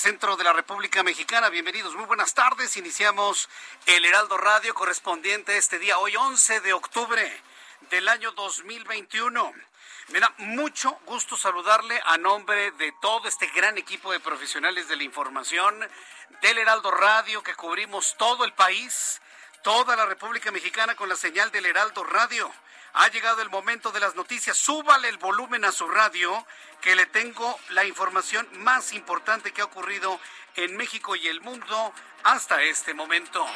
Centro de la República Mexicana. Bienvenidos, muy buenas tardes. Iniciamos el Heraldo Radio correspondiente este día, hoy 11 de octubre del año 2021. Me da mucho gusto saludarle a nombre de todo este gran equipo de profesionales de la información del Heraldo Radio que cubrimos todo el país, toda la República Mexicana con la señal del Heraldo Radio. Ha llegado el momento de las noticias. Súbale el volumen a su radio, que le tengo la información más importante que ha ocurrido en México y el mundo hasta este momento.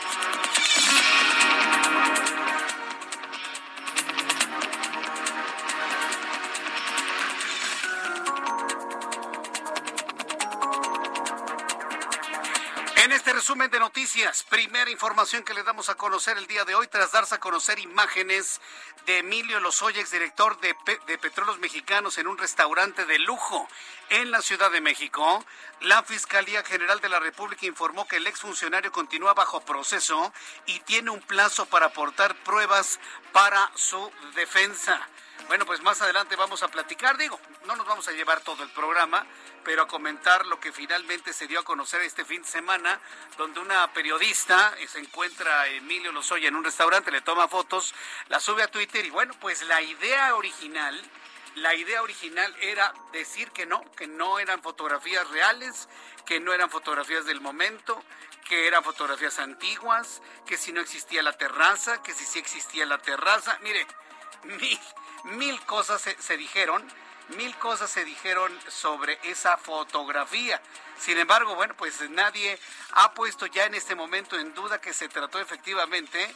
Resumen de noticias, primera información que le damos a conocer el día de hoy, tras darse a conocer imágenes de Emilio Lozoya, exdirector de, Pe- de Petróleos Mexicanos, en un restaurante de lujo en la Ciudad de México, la Fiscalía General de la República informó que el exfuncionario continúa bajo proceso y tiene un plazo para aportar pruebas para su defensa. Bueno, pues más adelante vamos a platicar, digo, no nos vamos a llevar todo el programa, pero a comentar lo que finalmente se dio a conocer este fin de semana, donde una periodista eh, se encuentra a Emilio Lozoya en un restaurante, le toma fotos, la sube a Twitter y bueno, pues la idea original, la idea original era decir que no, que no eran fotografías reales, que no eran fotografías del momento, que eran fotografías antiguas, que si no existía la terraza, que si sí existía la terraza. Mire, mil, mil cosas se, se dijeron, mil cosas se dijeron sobre esa fotografía. Sin embargo, bueno, pues nadie ha puesto ya en este momento en duda que se trató efectivamente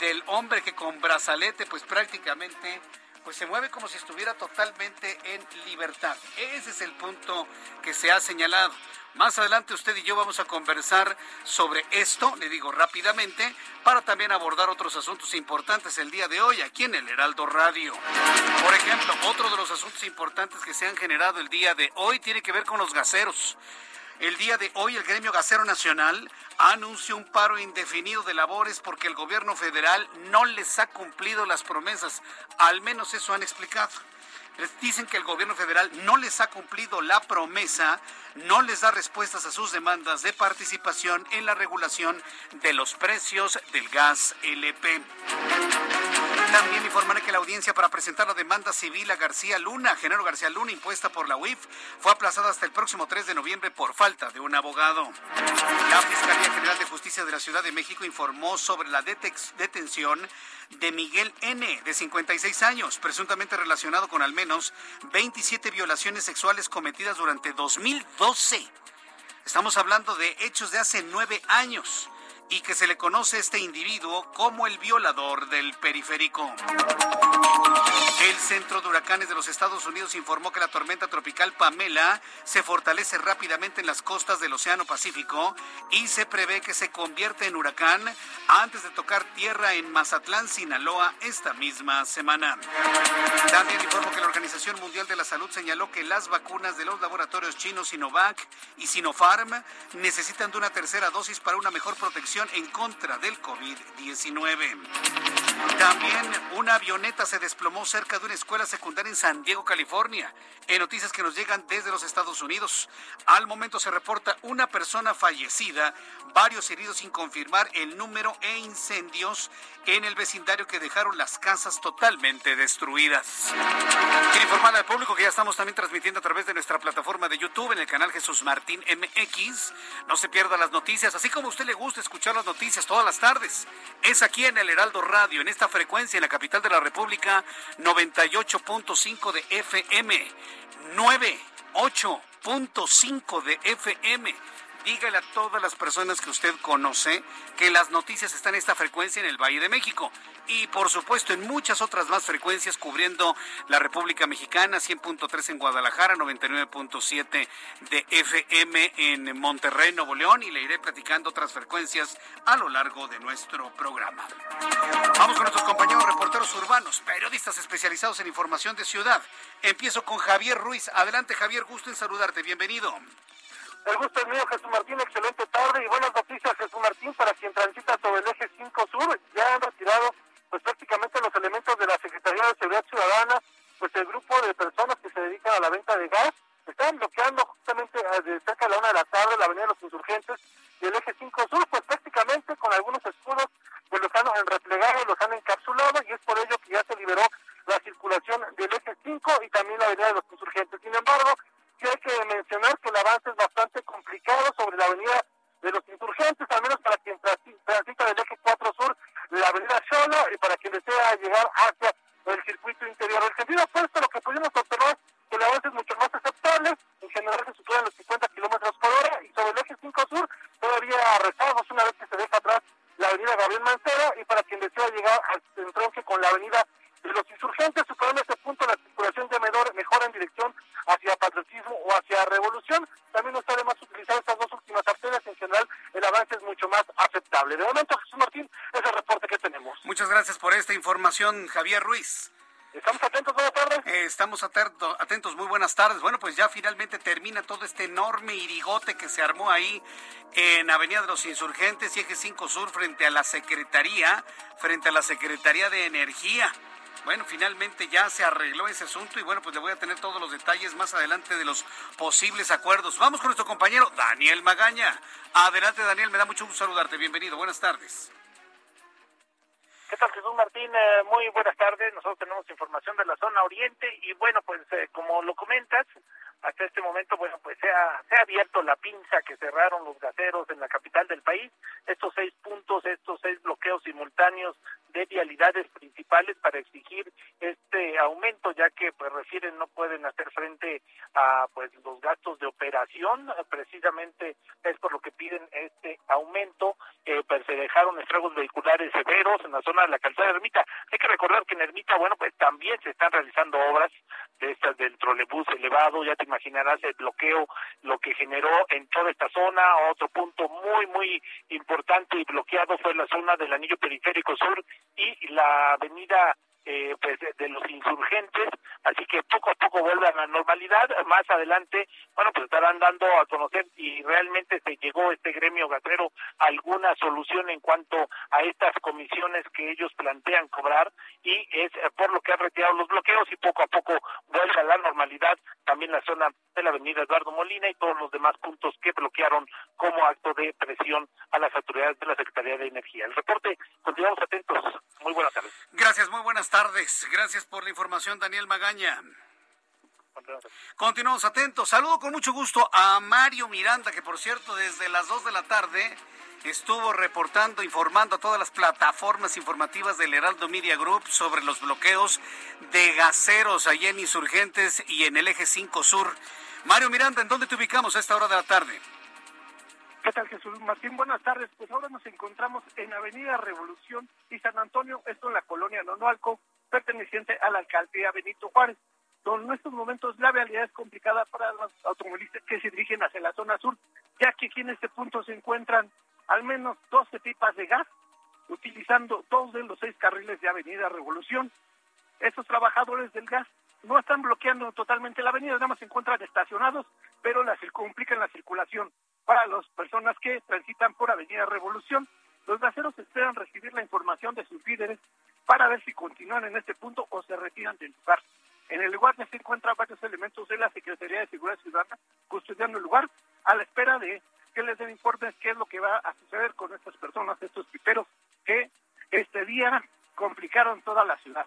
del hombre que con brazalete, pues prácticamente pues se mueve como si estuviera totalmente en libertad. Ese es el punto que se ha señalado. Más adelante usted y yo vamos a conversar sobre esto, le digo rápidamente, para también abordar otros asuntos importantes el día de hoy aquí en el Heraldo Radio. Por ejemplo, otro de los asuntos importantes que se han generado el día de hoy tiene que ver con los gaseros. El día de hoy el Gremio Gasero Nacional anunció un paro indefinido de labores porque el gobierno federal no les ha cumplido las promesas. Al menos eso han explicado. Dicen que el gobierno federal no les ha cumplido la promesa, no les da respuestas a sus demandas de participación en la regulación de los precios del gas LP. También informaré que la audiencia para presentar la demanda civil a García Luna, Genaro García Luna, impuesta por la UIF, fue aplazada hasta el próximo 3 de noviembre por falta de un abogado. La Fiscalía General de Justicia de la Ciudad de México informó sobre la detención de Miguel N., de 56 años, presuntamente relacionado con al menos 27 violaciones sexuales cometidas durante 2012. Estamos hablando de hechos de hace nueve años y que se le conoce a este individuo como el violador del periférico. El Centro de Huracanes de los Estados Unidos informó que la tormenta tropical Pamela se fortalece rápidamente en las costas del Océano Pacífico y se prevé que se convierta en huracán antes de tocar tierra en Mazatlán, Sinaloa, esta misma semana. También informó que la Organización Mundial de la Salud señaló que las vacunas de los laboratorios chinos Sinovac y Sinopharm necesitan de una tercera dosis para una mejor protección vacunación en contra del COVID-19. También una avioneta se desplomó cerca de una escuela secundaria en San Diego, California. En noticias que nos llegan desde los Estados Unidos, al momento se reporta una persona fallecida, varios heridos sin confirmar el número e incendios en el vecindario que dejaron las casas totalmente destruidas. Quiero informar al público que ya estamos también transmitiendo a través de nuestra plataforma de YouTube en el canal Jesús Martín MX. No se pierda las noticias, así como a usted le gusta escuchar las noticias todas las tardes. Es aquí en el Heraldo Radio, en esta frecuencia, en la capital de la República, 98.5 de FM. 98.5 de FM dígale a todas las personas que usted conoce que las noticias están en esta frecuencia en el Valle de México y por supuesto en muchas otras más frecuencias cubriendo la República Mexicana, 100.3 en Guadalajara, 99.7 de FM en Monterrey, Nuevo León y le iré platicando otras frecuencias a lo largo de nuestro programa. Vamos con nuestros compañeros reporteros urbanos, periodistas especializados en información de ciudad. Empiezo con Javier Ruiz. Adelante Javier, gusto en saludarte. Bienvenido. El gusto es mío, Jesús Martín. Excelente tarde y buenas noticias, Jesús Martín, para quien transita sobre el eje 5 Sur. Ya han retirado pues prácticamente los elementos de la Secretaría de Seguridad Ciudadana, pues el grupo de personas que se dedican a la venta de gas están bloqueando justamente eh, de cerca de la una de la tarde la Avenida de los Insurgentes y el eje 5 Sur, pues prácticamente con algunos escudos pues los han replegado, los han encapsulado y es por ello que ya se liberó la circulación del eje 5 y también la Avenida de los Insurgentes. Sin embargo, sí hay que mencionar que el avance es bastante complicado sobre la avenida de los insurgentes, al menos para quien transita del eje 4 sur, la avenida Xola, y para quien desea llegar hacia el circuito interior. El sentido opuesto, lo que pudimos observar, que el avance es mucho más aceptable, en general se superan los 50 kilómetros por hora, y sobre el eje 5 sur, todavía rezagos una vez que se deja atrás la avenida Gabriel Mancera, y para quien desea llegar al entronque con la avenida de los insurgentes, superando ese punto, la circulación de mejora en dirección hacia patriotismo o hacia revolución. También no está de más utilizar estas dos últimas arterias. En general, el avance es mucho más aceptable. De momento, Jesús Martín, es el reporte que tenemos. Muchas gracias por esta información, Javier Ruiz. Estamos atentos, buenas tardes. Eh, estamos atentos, atentos, muy buenas tardes. Bueno, pues ya finalmente termina todo este enorme irigote que se armó ahí en Avenida de los Insurgentes y Eje 5 Sur frente a la Secretaría, frente a la Secretaría de Energía. Bueno, finalmente ya se arregló ese asunto y bueno, pues le voy a tener todos los detalles más adelante de los posibles acuerdos. Vamos con nuestro compañero Daniel Magaña. Adelante, Daniel, me da mucho gusto saludarte. Bienvenido, buenas tardes. ¿Qué tal, Jesús Martín? Eh, muy buenas tardes. Nosotros tenemos información de la zona oriente y bueno, pues eh, como lo comentas, hasta este momento, bueno, pues se ha, se ha abierto la pinza que cerraron los gaseros en la capital del país. Estos seis puntos, estos seis bloqueos simultáneos de vialidades principales para exigir este aumento, ya que pues refieren no pueden hacer frente a pues los gastos de operación, precisamente es por lo que piden este aumento, eh, pues se dejaron estragos vehiculares severos en la zona de la calzada de Ermita. Hay que recordar que en Ermita, bueno, pues también se están realizando obras de estas del trolebús elevado, ya te imaginarás el bloqueo, lo que generó en toda esta zona, otro punto muy, muy importante y bloqueado fue la zona del anillo periférico sur y la avenida eh, pues de, los insurgentes, así que poco a poco vuelve a la normalidad. Más adelante, bueno, pues estarán dando a conocer si realmente se llegó este gremio gasero alguna solución en cuanto a estas comisiones que ellos plantean cobrar y es eh, por lo que han retirado los bloqueos y poco a poco vuelve a la normalidad también la zona de la avenida Eduardo Molina y todos los demás puntos que bloquearon como acto de presión a las autoridades de la Secretaría de Energía. El reporte, continuamos atentos. Muy buenas tardes. Gracias, muy buenas tardes. Gracias por la información, Daniel Magaña. Continuamos atentos. Saludo con mucho gusto a Mario Miranda, que por cierto desde las 2 de la tarde estuvo reportando, informando a todas las plataformas informativas del Heraldo Media Group sobre los bloqueos de gaseros allá en Insurgentes y en el eje 5 Sur. Mario Miranda, ¿en dónde te ubicamos a esta hora de la tarde? ¿Qué tal Jesús Martín? Buenas tardes. Pues ahora nos encontramos en Avenida Revolución y San Antonio, esto en la colonia Nonoalco, perteneciente a la alcaldía Benito Juárez. En estos momentos la realidad es complicada para los automovilistas que se dirigen hacia la zona sur, ya que aquí en este punto se encuentran al menos 12 pipas de gas, utilizando dos de los seis carriles de Avenida Revolución. Estos trabajadores del gas no están bloqueando totalmente la avenida, nada más se encuentran estacionados, pero las complican la circulación para las personas que transitan por Avenida Revolución. Los gaseros esperan recibir la información de sus líderes para ver si continúan en este punto o se retiran del lugar. En el lugar se encuentran varios elementos de la Secretaría de Seguridad Ciudadana custodiando el lugar a la espera de que les den informes qué es lo que va a suceder con estas personas, estos piperos que este día complicaron toda la ciudad.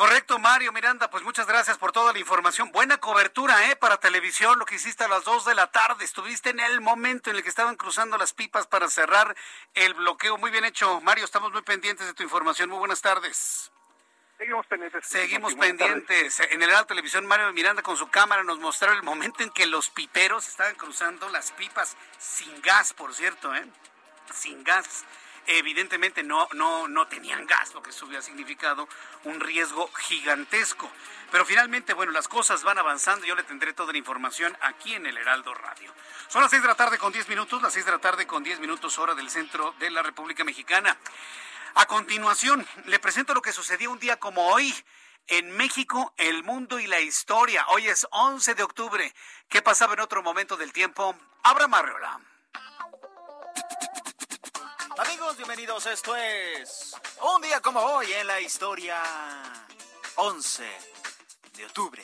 Correcto, Mario Miranda, pues muchas gracias por toda la información. Buena cobertura, ¿eh? Para televisión, lo que hiciste a las 2 de la tarde. Estuviste en el momento en el que estaban cruzando las pipas para cerrar el bloqueo. Muy bien hecho, Mario, estamos muy pendientes de tu información. Muy buenas tardes. Seguimos pendientes. Seguimos pendientes. En el televisión, Mario Miranda con su cámara nos mostraron el momento en que los piperos estaban cruzando las pipas sin gas, por cierto, ¿eh? Sin gas evidentemente no, no, no tenían gas, lo que eso hubiera significado un riesgo gigantesco. Pero finalmente, bueno, las cosas van avanzando. Yo le tendré toda la información aquí en el Heraldo Radio. Son las 6 de la tarde con 10 minutos, las 6 de la tarde con 10 minutos hora del centro de la República Mexicana. A continuación, le presento lo que sucedió un día como hoy en México, el mundo y la historia. Hoy es 11 de octubre. ¿Qué pasaba en otro momento del tiempo? Abraham Arreola. Amigos, bienvenidos. Esto es un día como hoy en la historia. 11 de octubre.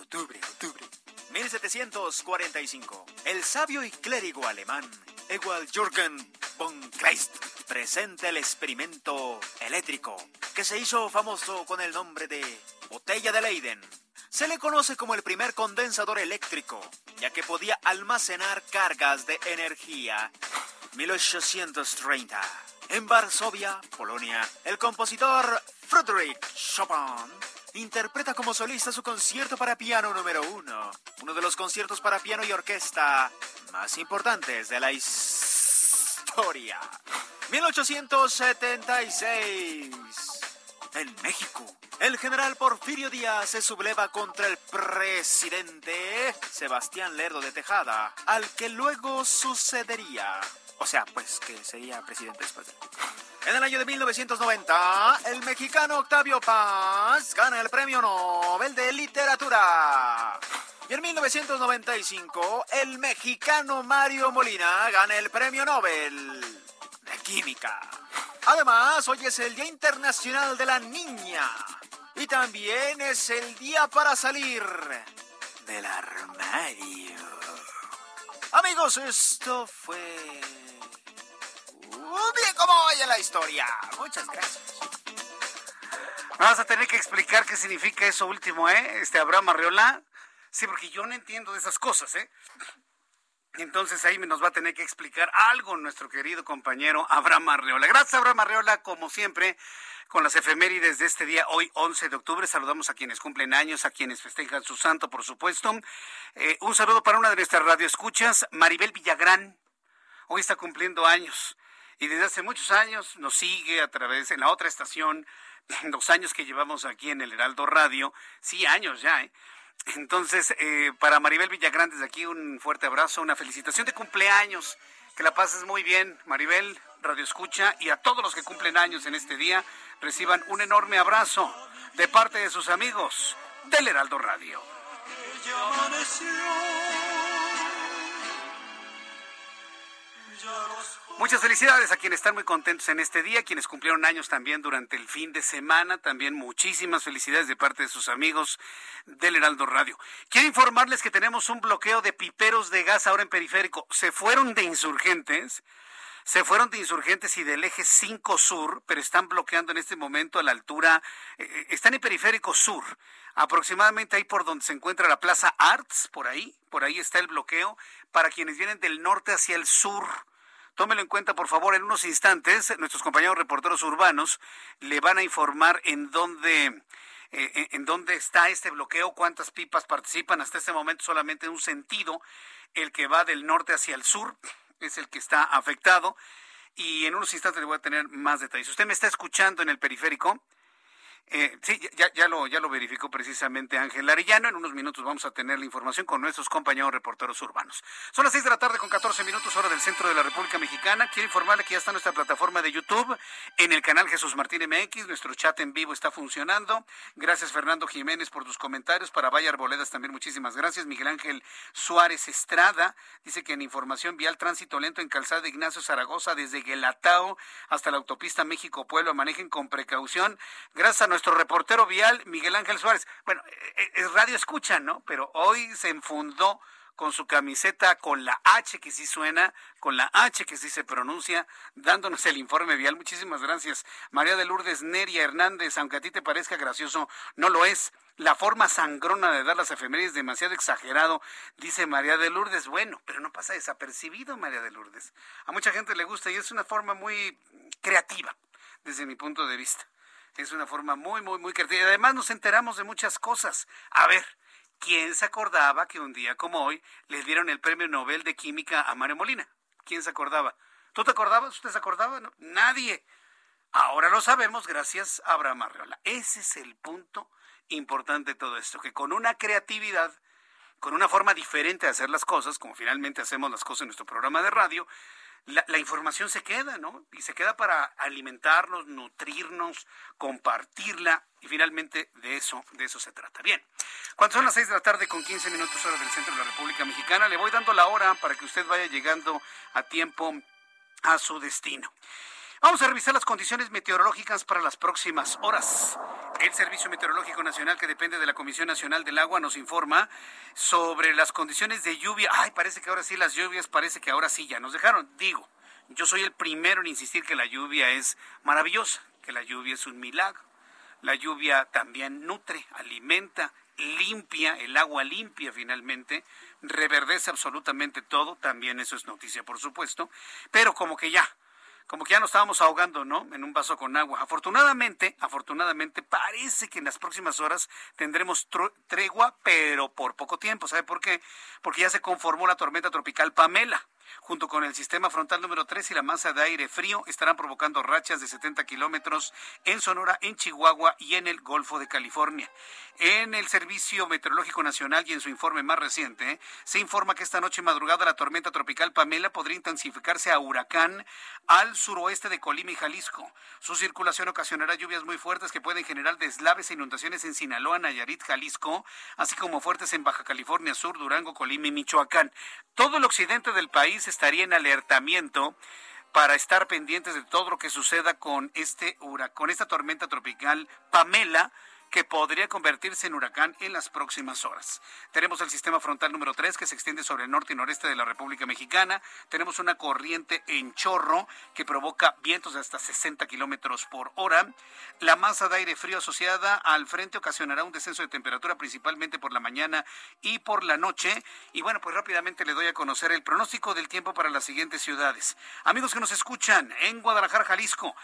Octubre, octubre. 1745. El sabio y clérigo alemán Ewald Jürgen von Kleist presenta el experimento eléctrico que se hizo famoso con el nombre de botella de Leiden. Se le conoce como el primer condensador eléctrico, ya que podía almacenar cargas de energía 1830. En Varsovia, Polonia, el compositor Frédéric Chopin interpreta como solista su concierto para piano número uno, uno de los conciertos para piano y orquesta más importantes de la historia. 1876. En México, el general Porfirio Díaz se subleva contra el presidente Sebastián Lerdo de Tejada, al que luego sucedería o sea, pues que sería presidente después de... En el año de 1990, el mexicano Octavio Paz gana el Premio Nobel de Literatura. Y en 1995, el mexicano Mario Molina gana el Premio Nobel de Química. Además, hoy es el Día Internacional de la Niña. Y también es el día para salir del armario. Amigos, esto fue un día como hoy en la historia. Muchas gracias. Vamos a tener que explicar qué significa eso último, ¿eh? Este Abraham Arreola. Sí, porque yo no entiendo de esas cosas, ¿eh? Entonces ahí nos va a tener que explicar algo nuestro querido compañero Abraham Arreola. Gracias, Abraham Arreola, como siempre, con las efemérides de este día, hoy 11 de octubre. Saludamos a quienes cumplen años, a quienes festejan su santo, por supuesto. Eh, un saludo para una de nuestras radioescuchas, Maribel Villagrán. Hoy está cumpliendo años y desde hace muchos años nos sigue a través, en la otra estación, los años que llevamos aquí en el Heraldo Radio, sí, años ya, ¿eh? Entonces, eh, para Maribel Villagrán, desde aquí un fuerte abrazo, una felicitación de cumpleaños, que la pases muy bien, Maribel, Radio Escucha, y a todos los que cumplen años en este día, reciban un enorme abrazo de parte de sus amigos del Heraldo Radio. Muchas felicidades a quienes están muy contentos en este día, quienes cumplieron años también durante el fin de semana, también muchísimas felicidades de parte de sus amigos del Heraldo Radio. Quiero informarles que tenemos un bloqueo de piperos de gas ahora en periférico. Se fueron de insurgentes, se fueron de insurgentes y del eje 5 sur, pero están bloqueando en este momento a la altura, eh, eh, están en periférico sur, aproximadamente ahí por donde se encuentra la Plaza Arts, por ahí, por ahí está el bloqueo, para quienes vienen del norte hacia el sur Tómelo en cuenta, por favor, en unos instantes. Nuestros compañeros reporteros urbanos le van a informar en dónde, eh, en dónde está este bloqueo, cuántas pipas participan. Hasta este momento solamente en un sentido, el que va del norte hacia el sur es el que está afectado. Y en unos instantes le voy a tener más detalles. Usted me está escuchando en el periférico. Eh, sí, ya, ya, lo, ya lo verificó precisamente Ángel Arellano. En unos minutos vamos a tener la información con nuestros compañeros reporteros urbanos. Son las 6 de la tarde con 14 minutos hora del centro de la República Mexicana. Quiero informarle que ya está nuestra plataforma de YouTube en el canal Jesús Martín MX. Nuestro chat en vivo está funcionando. Gracias Fernando Jiménez por tus comentarios. Para Valle Arboledas también muchísimas gracias. Miguel Ángel Suárez Estrada dice que en información vial tránsito lento en calzada de Ignacio Zaragoza desde Guelatao hasta la autopista México-Pueblo manejen con precaución. Gracias a nuestro reportero vial, Miguel Ángel Suárez. Bueno, eh, eh, es radio escucha, ¿no? Pero hoy se enfundó con su camiseta con la H que sí suena, con la H que sí se pronuncia, dándonos el informe vial. Muchísimas gracias. María de Lourdes Neria Hernández, aunque a ti te parezca gracioso, no lo es. La forma sangrona de dar las efemérides es demasiado exagerado, dice María de Lourdes. Bueno, pero no pasa desapercibido, María de Lourdes. A mucha gente le gusta y es una forma muy creativa, desde mi punto de vista. Es una forma muy, muy, muy creativa. Y además nos enteramos de muchas cosas. A ver, ¿Quién se acordaba que un día como hoy le dieron el premio Nobel de Química a Mario Molina? ¿Quién se acordaba? ¿Tú te acordabas? ¿Usted se acordaba? Nadie. Ahora lo sabemos gracias a Abraham Arreola. Ese es el punto importante de todo esto, que con una creatividad, con una forma diferente de hacer las cosas, como finalmente hacemos las cosas en nuestro programa de radio, la, información se queda, ¿no? Y se queda para alimentarnos, nutrirnos, compartirla y finalmente de eso, de eso se trata. Bien, cuando son las seis de la tarde con 15 minutos hora del centro de la República Mexicana, le voy dando la hora para que usted vaya llegando a tiempo a su destino. Vamos a revisar las condiciones meteorológicas para las próximas horas. El Servicio Meteorológico Nacional, que depende de la Comisión Nacional del Agua, nos informa sobre las condiciones de lluvia. Ay, parece que ahora sí las lluvias, parece que ahora sí ya nos dejaron. Digo, yo soy el primero en insistir que la lluvia es maravillosa, que la lluvia es un milagro. La lluvia también nutre, alimenta, limpia, el agua limpia finalmente, reverdece absolutamente todo, también eso es noticia, por supuesto, pero como que ya, como que ya nos estábamos ahogando, ¿no? En un vaso con agua. Afortunadamente, afortunadamente, parece que en las próximas horas tendremos tregua, pero por poco tiempo. ¿Sabe por qué? Porque ya se conformó la tormenta tropical Pamela junto con el sistema frontal número 3 y la masa de aire frío, estarán provocando rachas de 70 kilómetros en Sonora, en Chihuahua y en el Golfo de California. En el Servicio Meteorológico Nacional y en su informe más reciente, se informa que esta noche madrugada la tormenta tropical Pamela podría intensificarse a huracán al suroeste de Colima y Jalisco. Su circulación ocasionará lluvias muy fuertes que pueden generar deslaves e inundaciones en Sinaloa, Nayarit, Jalisco, así como fuertes en Baja California Sur, Durango, Colima y Michoacán. Todo el occidente del país estaría en alertamiento para estar pendientes de todo lo que suceda con este huracán, con esta tormenta tropical Pamela, que podría convertirse en huracán en las próximas horas. Tenemos el sistema frontal número 3 que se extiende sobre el norte y noreste de la República Mexicana. Tenemos una corriente en chorro que provoca vientos de hasta 60 kilómetros por hora. La masa de aire frío asociada al frente ocasionará un descenso de temperatura principalmente por la mañana y por la noche. Y bueno, pues rápidamente le doy a conocer el pronóstico del tiempo para las siguientes ciudades. Amigos que nos escuchan en Guadalajara, Jalisco,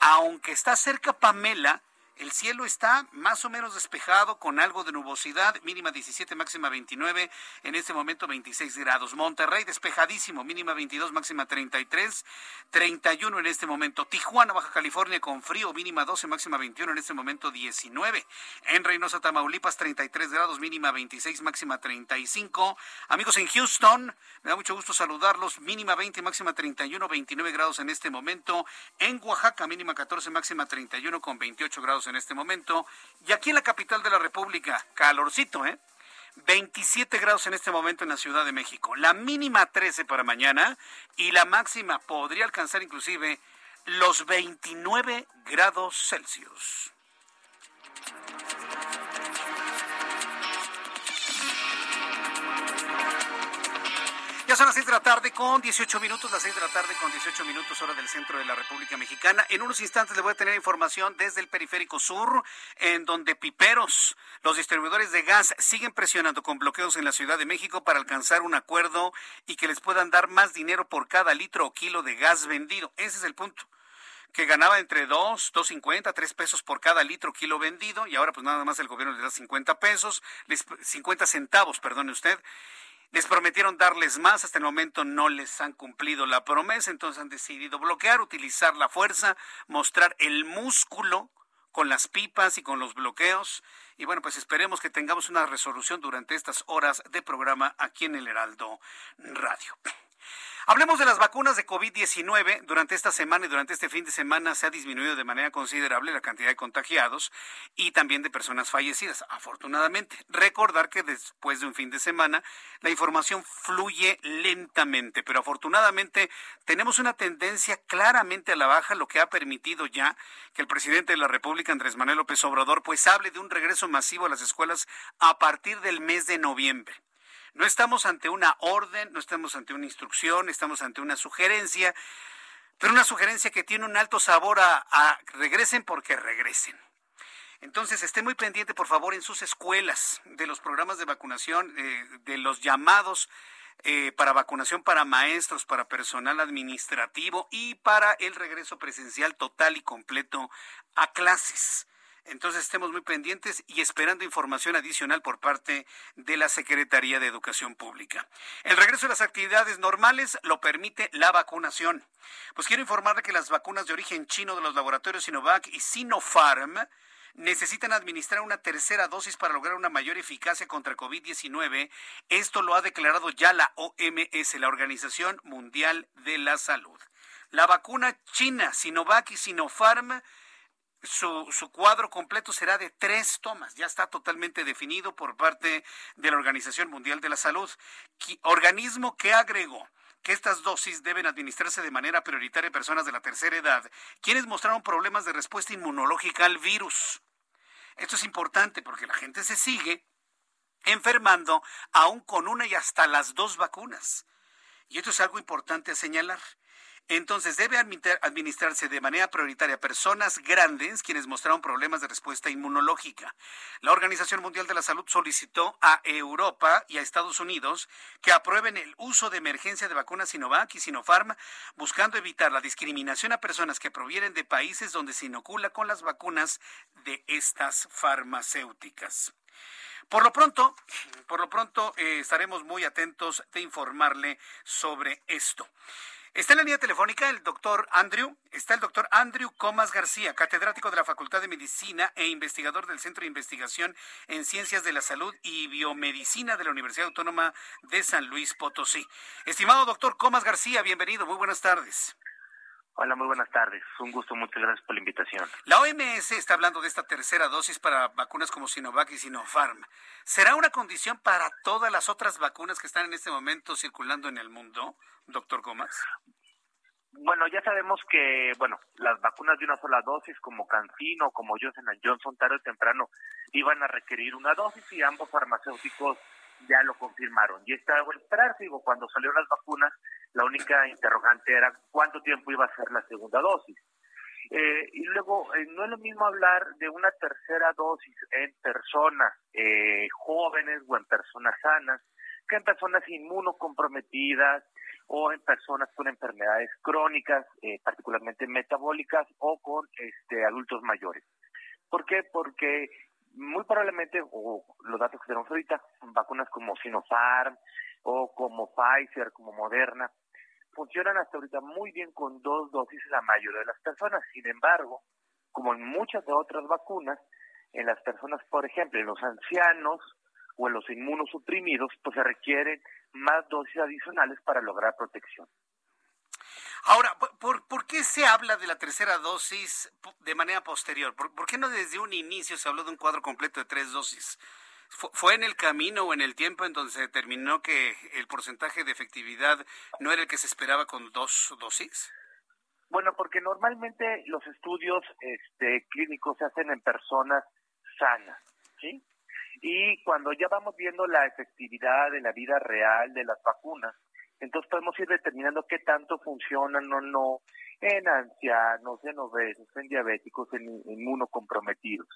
aunque está cerca Pamela, el cielo está más o menos despejado con algo de nubosidad, mínima 17, máxima 29, en este momento 26 grados. Monterrey despejadísimo, mínima 22, máxima 33, 31 en este momento. Tijuana, Baja California con frío, mínima 12, máxima 21, en este momento 19. En Reynosa, Tamaulipas 33 grados, mínima 26, máxima 35. Amigos en Houston, me da mucho gusto saludarlos, mínima 20, máxima 31, 29 grados en este momento. En Oaxaca, mínima 14, máxima 31 con 28 grados en este momento. Y aquí en la capital de la República, calorcito, ¿eh? 27 grados en este momento en la Ciudad de México. La mínima 13 para mañana y la máxima podría alcanzar inclusive los 29 grados Celsius. Ya son las seis de la tarde con 18 minutos, las seis de la tarde con 18 minutos hora del centro de la República Mexicana. En unos instantes le voy a tener información desde el periférico sur, en donde piperos, los distribuidores de gas, siguen presionando con bloqueos en la Ciudad de México para alcanzar un acuerdo y que les puedan dar más dinero por cada litro o kilo de gas vendido. Ese es el punto que ganaba entre 2, 2.50, 3 pesos por cada litro kilo vendido y ahora pues nada más el gobierno le da 50 pesos, 50 centavos, perdone usted. Les prometieron darles más, hasta el momento no les han cumplido la promesa, entonces han decidido bloquear, utilizar la fuerza, mostrar el músculo con las pipas y con los bloqueos. Y bueno, pues esperemos que tengamos una resolución durante estas horas de programa aquí en el Heraldo Radio. Hablemos de las vacunas de COVID-19. Durante esta semana y durante este fin de semana se ha disminuido de manera considerable la cantidad de contagiados y también de personas fallecidas, afortunadamente. Recordar que después de un fin de semana la información fluye lentamente, pero afortunadamente tenemos una tendencia claramente a la baja, lo que ha permitido ya que el presidente de la República, Andrés Manuel López Obrador, pues hable de un regreso masivo a las escuelas a partir del mes de noviembre. No estamos ante una orden, no estamos ante una instrucción, estamos ante una sugerencia, pero una sugerencia que tiene un alto sabor a, regresen porque regresen. Entonces, esté muy pendiente, por favor, en sus escuelas de los programas de vacunación, eh, de los llamados eh, para vacunación para maestros, para personal administrativo y para el regreso presencial total y completo a clases. Entonces estemos muy pendientes y esperando información adicional por parte de la Secretaría de Educación Pública. El regreso de las actividades normales lo permite la vacunación. Pues quiero informarle que las vacunas de origen chino de los laboratorios Sinovac y Sinopharm necesitan administrar una tercera dosis para lograr una mayor eficacia contra COVID-19. Esto lo ha declarado ya la OMS, la Organización Mundial de la Salud. La vacuna china Sinovac y Sinopharm su, su, cuadro completo será de tres tomas. Ya está totalmente definido por parte de la Organización Mundial de la Salud, organismo que agregó que estas dosis deben administrarse de manera prioritaria en personas de la tercera edad, quienes mostraron problemas de respuesta inmunológica al virus. Esto es importante porque la gente se sigue enfermando aún con una y hasta las dos vacunas. Y esto es algo importante a señalar. Entonces debe administrarse de manera prioritaria a personas grandes quienes mostraron problemas de respuesta inmunológica. La Organización Mundial de la Salud solicitó a Europa y a Estados Unidos que aprueben el uso de emergencia de vacunas Sinovac y Sinopharm, buscando evitar la discriminación a personas que provienen de países donde se inocula con las vacunas de estas farmacéuticas. Por lo pronto, por lo pronto eh, estaremos muy atentos de informarle sobre esto. Está en la línea telefónica el doctor Andrew, está el doctor Andrew Comas García, catedrático de la Facultad de Medicina e investigador del Centro de Investigación en Ciencias de la Salud y Biomedicina de la Universidad Autónoma de San Luis Potosí. Estimado doctor Comas García, bienvenido, muy buenas tardes. Hola, muy buenas tardes. Un gusto, muchas gracias por la invitación. La OMS está hablando de esta tercera dosis para vacunas como Sinovac y Sinopharm. ¿Será una condición para todas las otras vacunas que están en este momento circulando en el mundo, doctor Comas? Bueno, ya sabemos que, bueno, las vacunas de una sola dosis, como Cancino, como Johnson Johnson, tarde o temprano, iban a requerir una dosis y ambos farmacéuticos ya lo confirmaron. Y está a esperar, digo, cuando salieron las vacunas, la única interrogante era cuánto tiempo iba a ser la segunda dosis. Eh, y luego, eh, no es lo mismo hablar de una tercera dosis en personas eh, jóvenes o en personas sanas que en personas inmunocomprometidas o en personas con enfermedades crónicas, particularmente metabólicas o con este, adultos mayores. ¿Por qué? Porque muy probablemente, o los datos que tenemos ahorita, vacunas como Sinopharm o como Pfizer, como Moderna, funcionan hasta ahorita muy bien con dos dosis la mayoría de las personas. Sin embargo, como en muchas de otras vacunas, en las personas, por ejemplo, en los ancianos o en los inmunosuprimidos, pues se requieren más dosis adicionales para lograr protección. Ahora, ¿por, ¿por, qué se habla de la tercera dosis de manera posterior? ¿Por, ¿Por, qué no desde un inicio se habló de un cuadro completo de tres dosis? ¿Fue en el camino o en el tiempo en donde se determinó que el porcentaje de efectividad no era el que se esperaba con dos dosis? Bueno, porque normalmente los estudios este, clínicos se hacen en personas sanas, ¿sí? Y cuando ya vamos viendo la efectividad de la vida real de las vacunas, entonces podemos ir determinando qué tanto funcionan o no en ancianos, en obesos, en diabéticos, en inmunocomprometidos.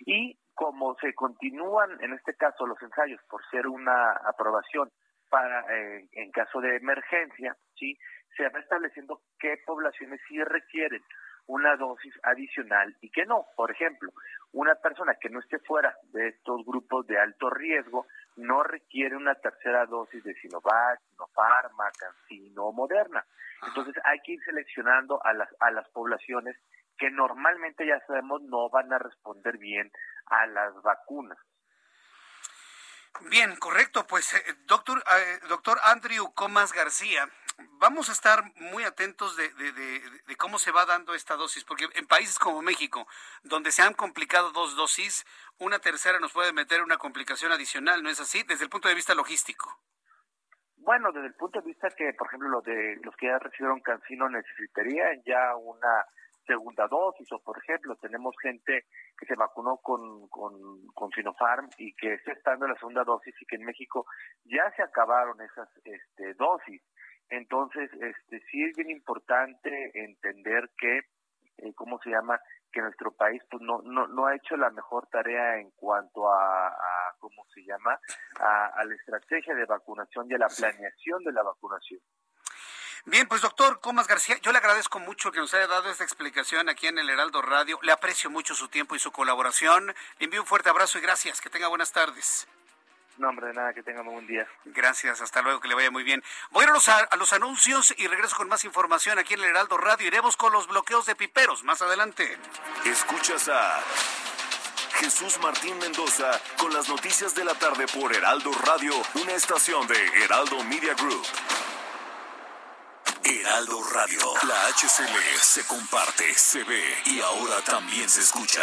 Y como se continúan, en este caso, los ensayos por ser una aprobación para eh, en caso de emergencia, sí, se va estableciendo qué poblaciones sí requieren una dosis adicional y qué no. Por ejemplo, una persona que no esté fuera de estos grupos de alto riesgo no requiere una tercera dosis de Sinovac, Sinopharm, Cancino o Moderna. Entonces hay que ir seleccionando a las, a las poblaciones que normalmente ya sabemos no van a responder bien a las vacunas. Bien, correcto. Pues, eh, doctor, eh, doctor Andrew Comas García, vamos a estar muy atentos de, de, cómo se va dando esta dosis, porque en países como México, donde se han complicado dos dosis, una tercera nos puede meter una complicación adicional, ¿no es así? Desde el punto de vista logístico. Bueno, desde el punto de vista que, por ejemplo, los de los que ya recibieron cancino necesitarían ya una segunda dosis o, por ejemplo, tenemos gente que se vacunó con, con, con Sinopharm y que está en la segunda dosis y que en México ya se acabaron esas este, dosis. Entonces, este, sí es bien importante entender que, eh, ¿cómo se llama? Que nuestro país pues, no, no, no ha hecho la mejor tarea en cuanto a, a ¿cómo se llama? A, a la estrategia de vacunación y a la planeación de la vacunación. Bien, pues doctor Comas García, yo le agradezco mucho que nos haya dado esta explicación aquí en el Heraldo Radio. Le aprecio mucho su tiempo y su colaboración. Le envío un fuerte abrazo y gracias. Que tenga buenas tardes. No, hombre, de nada, que tenga un buen día. Gracias, hasta luego, que le vaya muy bien. Voy a ir a los, a los anuncios y regreso con más información aquí en el Heraldo Radio. Iremos con los bloqueos de piperos más adelante. Escuchas a Jesús Martín Mendoza con las noticias de la tarde por Heraldo Radio, una estación de Heraldo Media Group. Heraldo Radio. La HCL se comparte, se ve y ahora también se escucha.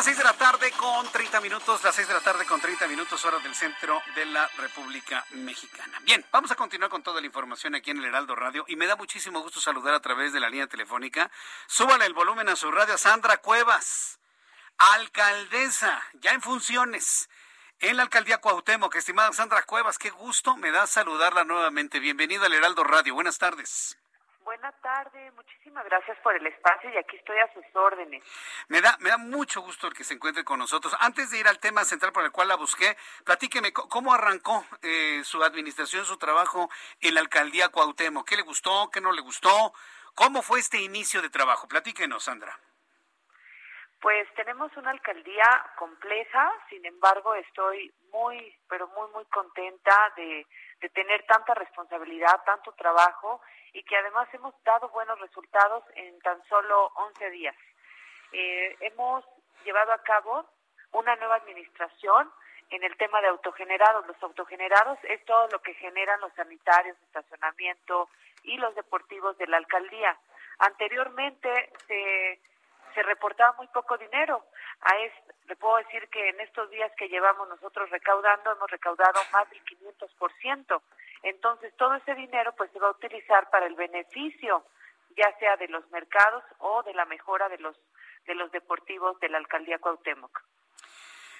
Las 6 de la tarde con 30 minutos, las 6 de la tarde con 30 minutos, hora del centro de la República Mexicana. Bien, vamos a continuar con toda la información aquí en el Heraldo Radio y me da muchísimo gusto saludar a través de la línea telefónica. Súbale el volumen a su radio, Sandra Cuevas, alcaldesa, ya en funciones. En la alcaldía Cuauhtémoc, estimada Sandra Cuevas, qué gusto me da saludarla nuevamente. Bienvenida al Heraldo Radio. Buenas tardes. Buenas tardes, muchísimas gracias por el espacio y aquí estoy a sus órdenes. Me da, me da mucho gusto el que se encuentre con nosotros. Antes de ir al tema central por el cual la busqué, platíqueme cómo arrancó eh, su administración, su trabajo en la alcaldía Cuauhtémoc. ¿Qué le gustó, qué no le gustó? ¿Cómo fue este inicio de trabajo? Platíquenos, Sandra. Pues tenemos una alcaldía compleja, sin embargo estoy muy, pero muy, muy contenta de, de tener tanta responsabilidad, tanto trabajo y que además hemos dado buenos resultados en tan solo 11 días. Eh, hemos llevado a cabo una nueva administración en el tema de autogenerados. Los autogenerados es todo lo que generan los sanitarios, estacionamiento y los deportivos de la alcaldía. Anteriormente se, se reportaba muy poco dinero. A le puedo decir que en estos días que llevamos nosotros recaudando, hemos recaudado más del 500%. Entonces, todo ese dinero pues se va a utilizar para el beneficio, ya sea de los mercados o de la mejora de los de los deportivos de la alcaldía Cuauhtémoc.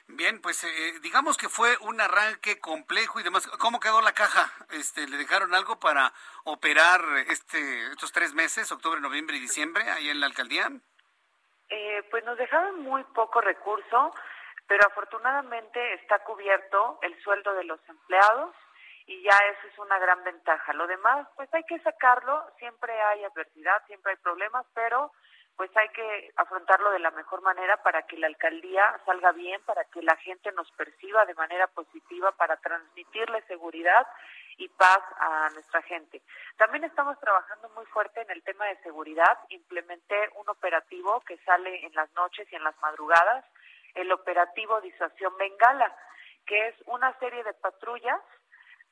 Bien, pues eh, digamos que fue un arranque complejo y demás. ¿Cómo quedó la caja? Este, ¿Le dejaron algo para operar este, estos tres meses, octubre, noviembre y diciembre, ahí en la alcaldía? Eh, pues nos dejaron muy poco recurso, pero afortunadamente está cubierto el sueldo de los empleados, y ya eso es una gran ventaja. Lo demás, pues hay que sacarlo, siempre hay adversidad, siempre hay problemas, pero pues hay que afrontarlo de la mejor manera para que la alcaldía salga bien, para que la gente nos perciba de manera positiva, para transmitirle seguridad y paz a nuestra gente. También estamos trabajando muy fuerte en el tema de seguridad. Implementé un operativo que sale en las noches y en las madrugadas, el operativo Disuasión Bengala, que es una serie de patrullas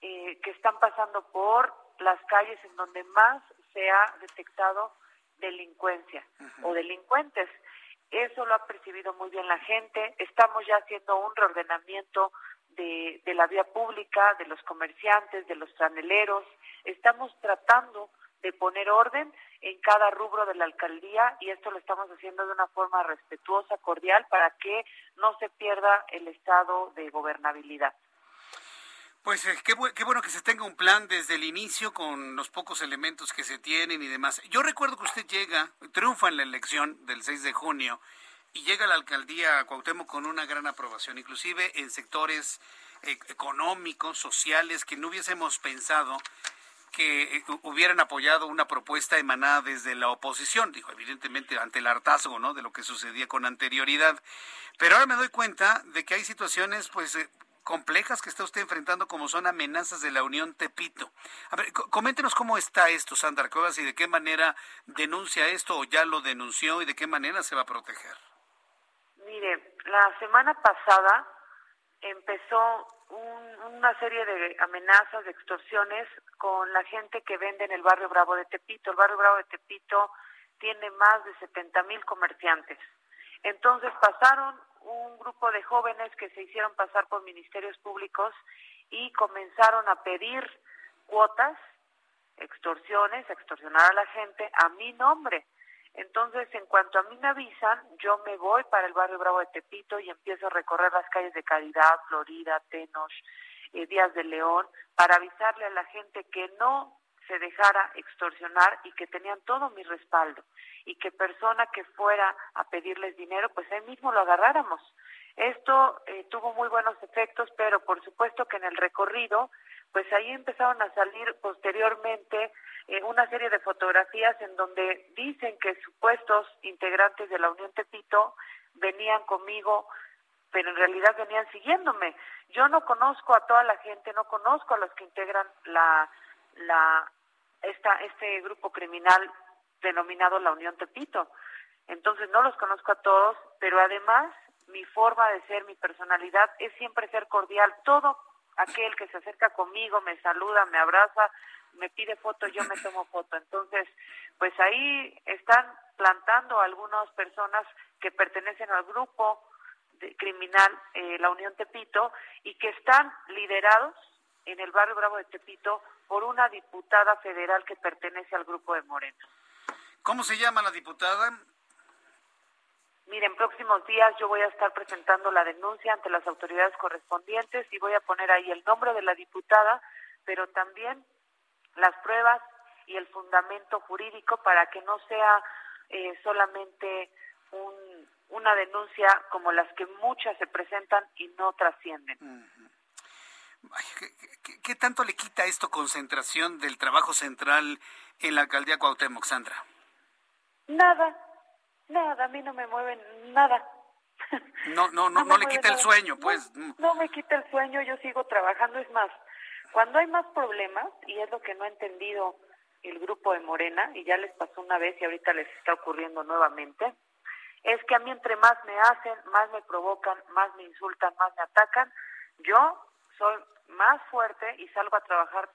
eh, que están pasando por las calles en donde más se ha detectado delincuencia o delincuentes. Eso lo ha percibido muy bien la gente. Estamos ya haciendo un reordenamiento de, de la vía pública, de los comerciantes, de los traneleros. Estamos tratando de poner orden en cada rubro de la alcaldía y esto lo estamos haciendo de una forma respetuosa, cordial, para que no se pierda el estado de gobernabilidad. Pues eh, qué, bueno que se tenga un plan desde el inicio con los pocos elementos que se tienen y demás. Yo recuerdo que usted llega, triunfa en la elección del 6 de junio y llega la alcaldía Cuauhtémoc con una gran aprobación, inclusive en sectores eh, económicos, sociales, que no hubiésemos pensado que eh, hubieran apoyado una propuesta emanada desde la oposición, dijo evidentemente ante el hartazgo, ¿no? de lo que sucedía con anterioridad. Pero ahora me doy cuenta de que hay situaciones pues eh, complejas que está usted enfrentando como son amenazas de la Unión Tepito. A ver, coméntenos cómo está esto, Sandra Cuevas, y de qué manera denuncia esto o ya lo denunció y de qué manera se va a proteger. Mire, la semana pasada empezó una serie de amenazas, de extorsiones con la gente que vende en el barrio Bravo de Tepito. El barrio Bravo de Tepito tiene más de 70 mil comerciantes. Entonces pasaron un grupo de jóvenes que se hicieron pasar por ministerios públicos y comenzaron a pedir cuotas, extorsiones, extorsionar a la gente a mi nombre. Entonces, en cuanto a mí me avisan, yo me voy para el barrio Bravo de Tepito y empiezo a recorrer las calles de Caridad, Florida, Tenoch, eh, Díaz de León, para avisarle a la gente que no se dejara extorsionar y que tenían todo mi respaldo y que persona que fuera a pedirles dinero, pues ahí mismo lo agarráramos. Esto eh, tuvo muy buenos efectos, pero por supuesto que en el recorrido, pues ahí empezaron a salir posteriormente eh, una serie de fotografías en donde dicen que supuestos integrantes de la Unión Tepito venían conmigo, pero en realidad venían siguiéndome. Yo no conozco a toda la gente, no conozco a los que integran la, la, esta, este grupo criminal denominado la Unión Tepito. Entonces no los conozco a todos, pero además mi forma de ser, mi personalidad es siempre ser cordial. Todo aquel que se acerca conmigo, me saluda, me abraza, me pide foto, yo me tomo foto. Entonces, pues ahí están plantando algunas personas que pertenecen al grupo de, criminal eh, La Unión Tepito y que están liderados en el barrio Bravo de Tepito por una diputada federal que pertenece al grupo de Moreno. ¿Cómo se llama la diputada? Miren, próximos días yo voy a estar presentando la denuncia ante las autoridades correspondientes y voy a poner ahí el nombre de la diputada, pero también las pruebas y el fundamento jurídico para que no sea eh, solamente una denuncia como las que muchas se presentan y no trascienden. ¿Qué, tanto le quita esto concentración del trabajo central en la alcaldía Cuauhtémoc, Sandra? Nada, nada, a mí no me mueven nada. No, no, no, no, le quita el sueño, pues. no, me quita el sueño, yo sigo trabajando, es más, cuando hay más problemas, y es lo que no ha entendido el grupo de Morena, y ya les pasó una vez y ahorita les está ocurriendo nuevamente, es que a mí entre más me hacen, más me provocan, más me insultan, más me atacan, yo soy más fuerte y salgo a trabajar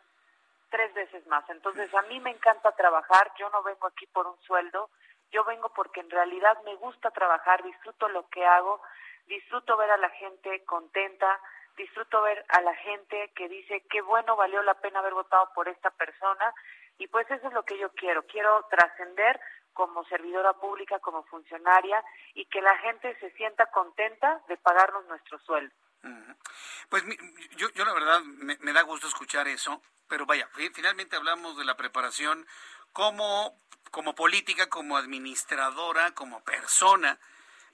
tres veces más. Entonces a mí me encanta trabajar, yo no vengo aquí por un sueldo, yo vengo porque en realidad me gusta trabajar, disfruto lo que hago, disfruto ver a la gente contenta, disfruto ver a la gente que dice qué bueno valió la pena haber votado por esta persona y pues eso es lo que yo quiero, quiero trascender como servidora pública, como funcionaria y que la gente se sienta contenta de pagarnos nuestro sueldo. Pues yo, yo la verdad me, me da gusto escuchar eso, pero vaya, finalmente hablamos de la preparación como, como política, como administradora, como persona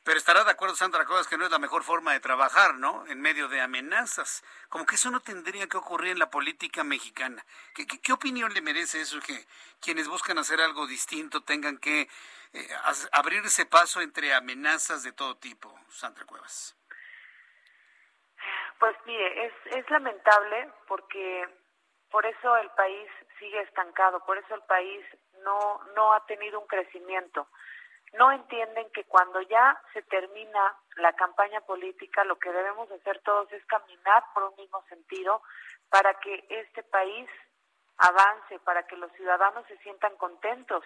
pero estará de acuerdo Sandra Cuevas que no es la mejor forma de trabajar, ¿no? En medio de amenazas. Como que eso no tendría que ocurrir en la política mexicana. ¿Qué, qué, opinión le merece eso que quienes buscan hacer algo distinto tengan que eh, abrir ese paso entre amenazas de todo tipo, Sandra Cuevas? Pues mire, es, es lamentable porque por eso el país sigue estancado, por eso el país no, no ha tenido un crecimiento no entienden que cuando ya se termina la campaña política, lo que debemos hacer todos es caminar por un mismo sentido para que este país avance, para que los ciudadanos se sientan contentos.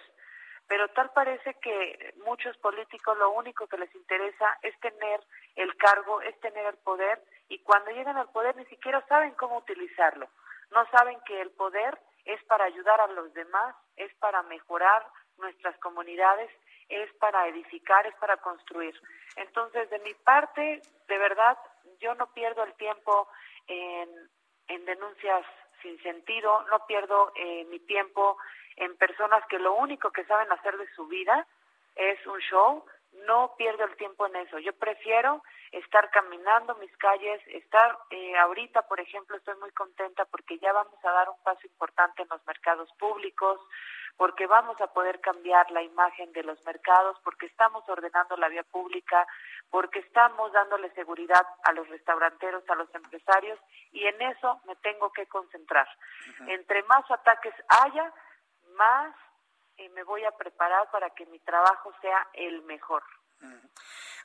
Pero tal parece que muchos políticos lo único que les interesa es tener el cargo, es tener el poder, y cuando llegan al poder ni siquiera saben cómo utilizarlo. No saben que el poder es para ayudar a los demás, es para mejorar nuestras comunidades es para edificar, es para construir. Entonces, de mi parte, de verdad, yo no pierdo el tiempo en, en denuncias sin sentido, no pierdo eh, mi tiempo en personas que lo único que saben hacer de su vida es un show. No pierdo el tiempo en eso. Yo prefiero estar caminando mis calles, estar eh, ahorita, por ejemplo, estoy muy contenta porque ya vamos a dar un paso importante en los mercados públicos, porque vamos a poder cambiar la imagen de los mercados, porque estamos ordenando la vía pública, porque estamos dándole seguridad a los restauranteros, a los empresarios, y en eso me tengo que concentrar. Entre más ataques haya, más eh, me voy a preparar para que mi trabajo sea el mejor.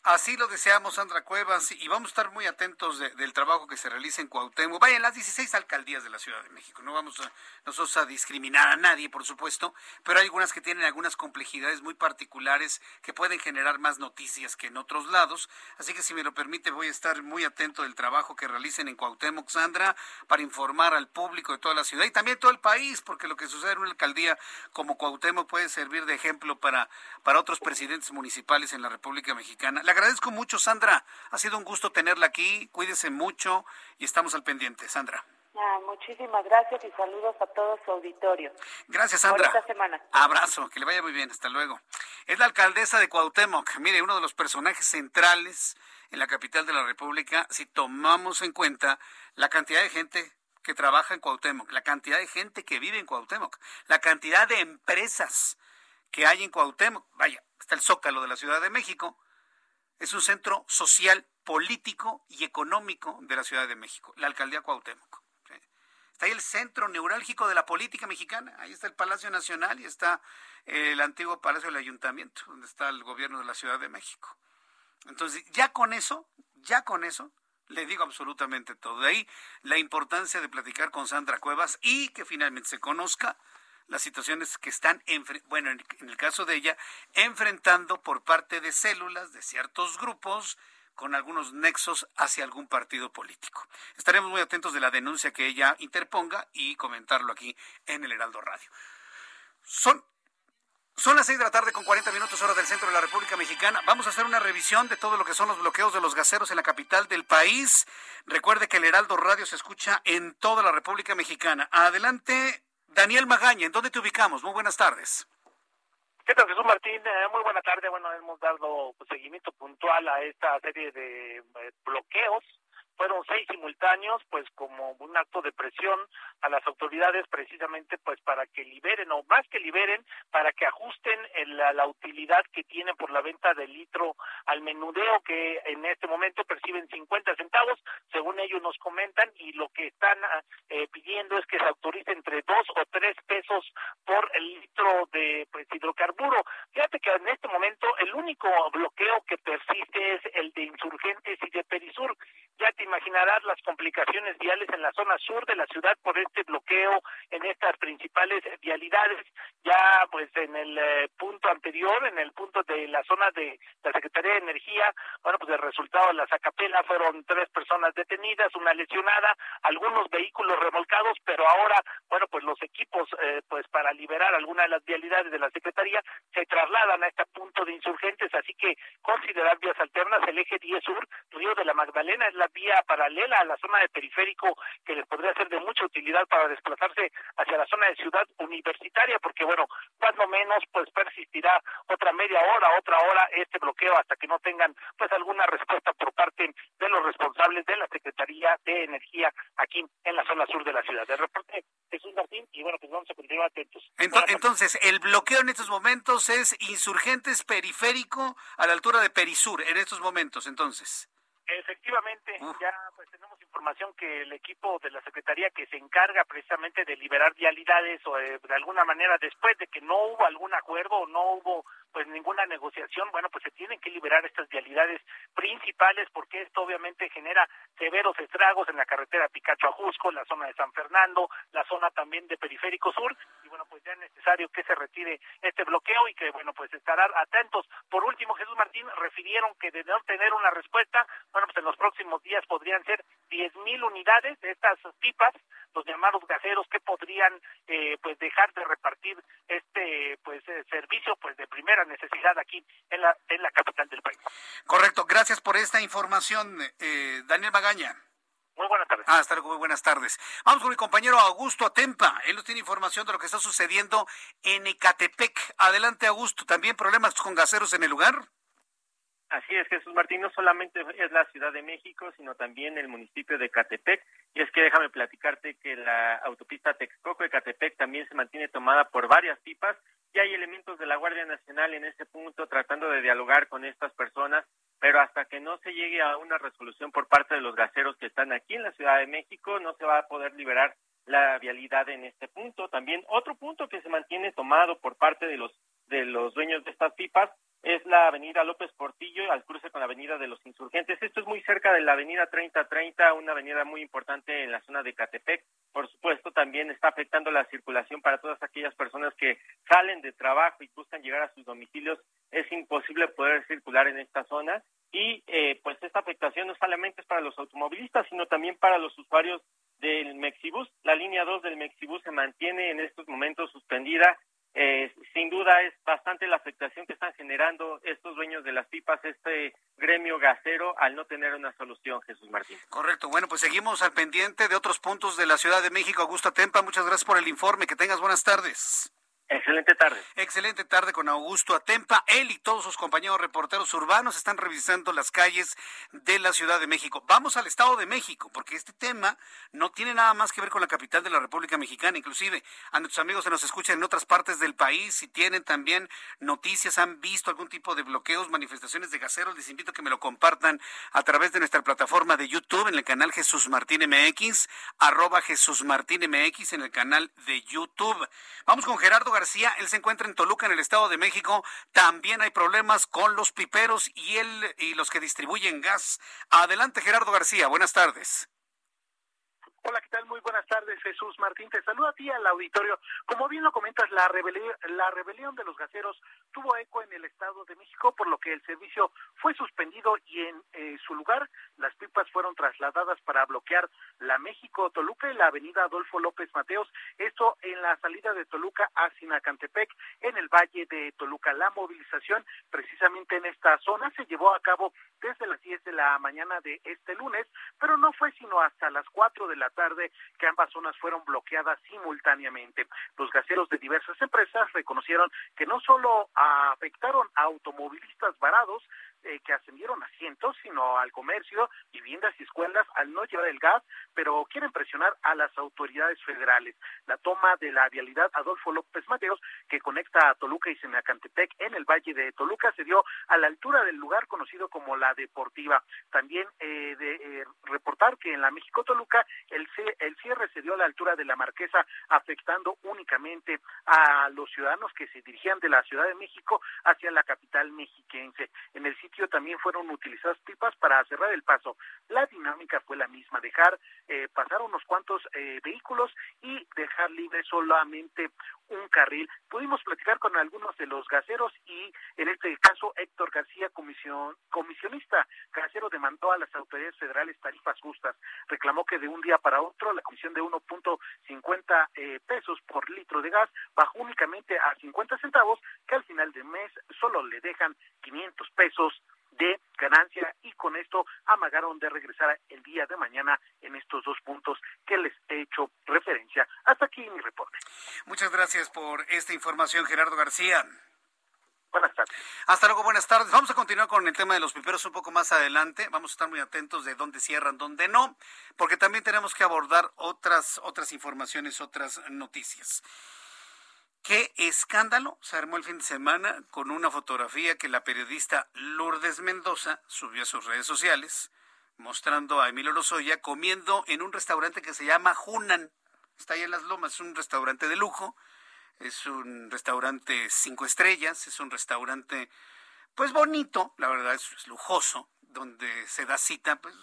Así lo deseamos, Sandra Cuevas, y vamos a estar muy atentos del trabajo que se realiza en Cuauhtémoc. Vaya, en las 16 alcaldías de la Ciudad de México. No vamos a, nosotros a discriminar a nadie, por supuesto, pero hay algunas que tienen algunas complejidades muy particulares que pueden generar más noticias que en otros lados. Así que, si me lo permite, voy a estar muy atento del trabajo que realicen en Cuauhtémoc, Sandra, para informar al público de toda la ciudad y también todo el país, porque lo que sucede en una alcaldía como Cuauhtémoc puede servir de ejemplo para, para otros presidentes municipales en la República Mexicana. Le agradezco mucho, Sandra. Ha sido un gusto tenerla aquí. Cuídese mucho y estamos al pendiente, Sandra. Ah, muchísimas gracias y saludos a todo su auditorio. Gracias, Sandra. Esta semana. Abrazo, que le vaya muy bien. Hasta luego. Es la alcaldesa de Cuauhtémoc. Mire, uno de los personajes centrales en la capital de la República, si tomamos en cuenta la cantidad de gente que trabaja en Cuauhtémoc, la cantidad de gente que vive en Cuauhtémoc, la cantidad de empresas que hay en Cuauhtémoc. Vaya, está el Zócalo de la Ciudad de México, es un centro social, político y económico de la Ciudad de México, la alcaldía Cuauhtémoc. Está ahí el centro neurálgico de la política mexicana, ahí está el Palacio Nacional y está el antiguo Palacio del Ayuntamiento, donde está el gobierno de la Ciudad de México. Entonces, ya con eso, ya con eso, le digo absolutamente todo. De ahí la importancia de platicar con Sandra Cuevas y que finalmente se conozca las situaciones que están, bueno, en, el caso de ella, enfrentando por parte de células de ciertos grupos con algunos nexos hacia algún partido político. Estaremos muy atentos de la denuncia que ella interponga y comentarlo aquí en el Heraldo Radio. Son son las 6 de la tarde con 40 minutos hora del centro de la República Mexicana. Vamos a hacer una revisión de todo lo que son los bloqueos de los gaseros en la capital del país. Recuerde que el Heraldo Radio se escucha en toda la República Mexicana. Adelante, Daniel Magaña, ¿en dónde te ubicamos? Muy buenas tardes. ¿Qué tal, Jesús Martín? Eh, muy buena tarde. Bueno, hemos dado seguimiento puntual a esta serie de eh, bloqueos fueron seis simultáneos, pues como un acto de presión a las autoridades precisamente pues para que liberen o más que liberen, para que ajusten la, la, utilidad que tienen por la venta del litro al menudeo que en este momento perciben 50 centavos, según ellos nos comentan, y lo que están eh, pidiendo es que se autorice entre dos o tres pesos por el litro de pues, hidrocarburo. Fíjate que en este momento el único bloqueo que persiste es el de insurgentes y de Perisur. Ya te imaginarás las complicaciones viales en la zona sur de la ciudad por este bloqueo en estas principales vialidades. Ya pues en el eh, punto anterior, en el punto de la zona de la Secretaría de Energía, bueno pues el resultado de la Zacapela fueron tres personas detenidas, una lesionada, algunos vehículos remolcados, pero ahora bueno pues los equipos eh, pues para liberar alguna de las vialidades de la Secretaría se trasladan a este punto de insurgentes, así que considerar vías alternas, el eje 10 sur, Río de la Magdalena es la vía paralela a la zona de periférico que les podría ser de mucha utilidad para desplazarse hacia la zona de ciudad universitaria, porque bueno, cuando menos pues persistirá otra media hora, otra hora este bloqueo hasta que no tengan pues alguna respuesta por parte de los responsables de la Secretaría de Energía aquí en la zona sur de la ciudad. De reporte Jesús Martín y bueno, pues vamos a continuar atentos. Entonces, el bloqueo en estos momentos es insurgentes periférico a la altura de Perisur en estos momentos, entonces. Efectivamente, ya pues tenemos información que el equipo de la Secretaría que se encarga precisamente de liberar vialidades o eh, de alguna manera después de que no hubo algún acuerdo o no hubo pues ninguna negociación, bueno, pues se tienen que liberar estas vialidades principales porque esto obviamente genera severos estragos en la carretera Picacho a Jusco, la zona de San Fernando, la zona también de Periférico Sur y bueno, pues ya es necesario que se retire este bloqueo y que bueno, pues estarán atentos. Por último, Jesús Martín refirieron que de no tener una respuesta, bueno, pues en los próximos días podrían ser diez mil unidades de estas pipas, los llamados gaseros que podrían eh, pues dejar de repartir este pues eh, servicio pues de primera necesidad aquí en la, en la capital del país. Correcto, gracias por esta información, eh, Daniel Magaña. Muy buenas tardes. Ah, hasta luego, muy buenas tardes. Vamos con mi compañero Augusto Atempa. Él nos tiene información de lo que está sucediendo en Ecatepec. Adelante, Augusto. ¿También problemas con gaseros en el lugar? Así es, Jesús Martín, no solamente es la Ciudad de México, sino también el municipio de Catepec. Y es que déjame platicarte que la autopista Texcoco de Catepec también se mantiene tomada por varias pipas y hay elementos de la Guardia Nacional en este punto tratando de dialogar con estas personas, pero hasta que no se llegue a una resolución por parte de los gaseros que están aquí en la Ciudad de México, no se va a poder liberar la vialidad en este punto. También otro punto que se mantiene tomado por parte de los de los dueños de estas pipas es la avenida López Portillo al cruce con la avenida de los Insurgentes. Esto es muy cerca de la avenida 3030, una avenida muy importante en la zona de Catepec. Por supuesto, también está afectando la circulación para todas aquellas personas que salen de trabajo y buscan llegar a sus domicilios. Es imposible poder circular en esta zona y eh, pues esta afectación no solamente es para los automovilistas, sino también para los usuarios del Mexibus. La línea 2 del Mexibus se mantiene en estos momentos suspendida eh, sin duda es bastante la afectación que están generando estos dueños de las pipas, este gremio gasero, al no tener una solución, Jesús Martín. Correcto. Bueno, pues seguimos al pendiente de otros puntos de la Ciudad de México. Augusto Tempa, muchas gracias por el informe. Que tengas buenas tardes. Excelente tarde. Excelente tarde con Augusto Atempa. Él y todos sus compañeros reporteros urbanos están revisando las calles de la Ciudad de México. Vamos al Estado de México, porque este tema no tiene nada más que ver con la capital de la República Mexicana. Inclusive a nuestros amigos que nos escuchan en otras partes del país, si tienen también noticias, han visto algún tipo de bloqueos, manifestaciones de gaseros, les invito a que me lo compartan a través de nuestra plataforma de YouTube en el canal Jesús Martín MX, arroba Jesús Martín MX en el canal de YouTube. Vamos con Gerardo García, él se encuentra en Toluca, en el Estado de México. También hay problemas con los piperos y él y los que distribuyen gas. Adelante, Gerardo García, buenas tardes. Hola, ¿qué tal? Muy buenas tardes, Jesús Martín. Te saludo a ti al auditorio. Como bien lo comentas, la rebelión, la rebelión de los gaseros tuvo eco en el Estado de México, por lo que el servicio fue suspendido y en eh, su lugar las pipas fueron trasladadas para bloquear la México-Toluca y la avenida Adolfo López Mateos, esto en la salida de Toluca a Sinacantepec, en el Valle de Toluca. La movilización precisamente en esta zona se llevó a cabo desde las 10 de la mañana de este lunes, pero no fue sino hasta las 4 de la tarde que ambas zonas fueron bloqueadas simultáneamente. Los gaseros de diversas empresas reconocieron que no solo afectaron a automovilistas varados, eh, que ascendieron a cientos, sino al comercio, viviendas y escuelas al no llevar el gas, pero quieren presionar a las autoridades federales. La toma de la vialidad Adolfo López Mateos, que conecta a Toluca y Senacantepec en el Valle de Toluca, se dio a la altura del lugar conocido como la Deportiva. También eh, eh, reportar que en la México Toluca el, el cierre se dio a la altura de la Marquesa, afectando únicamente a los ciudadanos que se dirigían de la Ciudad de México hacia la capital mexiquense. En el sitio también fueron utilizadas pipas para cerrar el paso. La dinámica fue la misma, dejar eh, pasar unos cuantos eh, vehículos y dejar libre solamente un carril. Pudimos platicar con algunos de los gaseros y en este caso Héctor García, comisión, comisionista gasero, demandó a las autoridades federales tarifas justas. Reclamó que de un día para otro la comisión de 1.50 eh, pesos por litro de gas bajó únicamente a 50 centavos, que al final del mes solo le dejan 500 pesos de ganancia y con esto amagaron de regresar el día de mañana en estos dos puntos que les he hecho referencia. Hasta aquí mi reporte. Muchas gracias por esta información, Gerardo García. Buenas tardes. Hasta luego, buenas tardes. Vamos a continuar con el tema de los piperos un poco más adelante. Vamos a estar muy atentos de dónde cierran, dónde no, porque también tenemos que abordar otras, otras informaciones, otras noticias. Qué escándalo se armó el fin de semana con una fotografía que la periodista Lourdes Mendoza subió a sus redes sociales, mostrando a Emilio Lozoya comiendo en un restaurante que se llama Junan. Está ahí en Las Lomas, es un restaurante de lujo, es un restaurante cinco estrellas, es un restaurante pues bonito, la verdad es, es lujoso, donde se da cita pues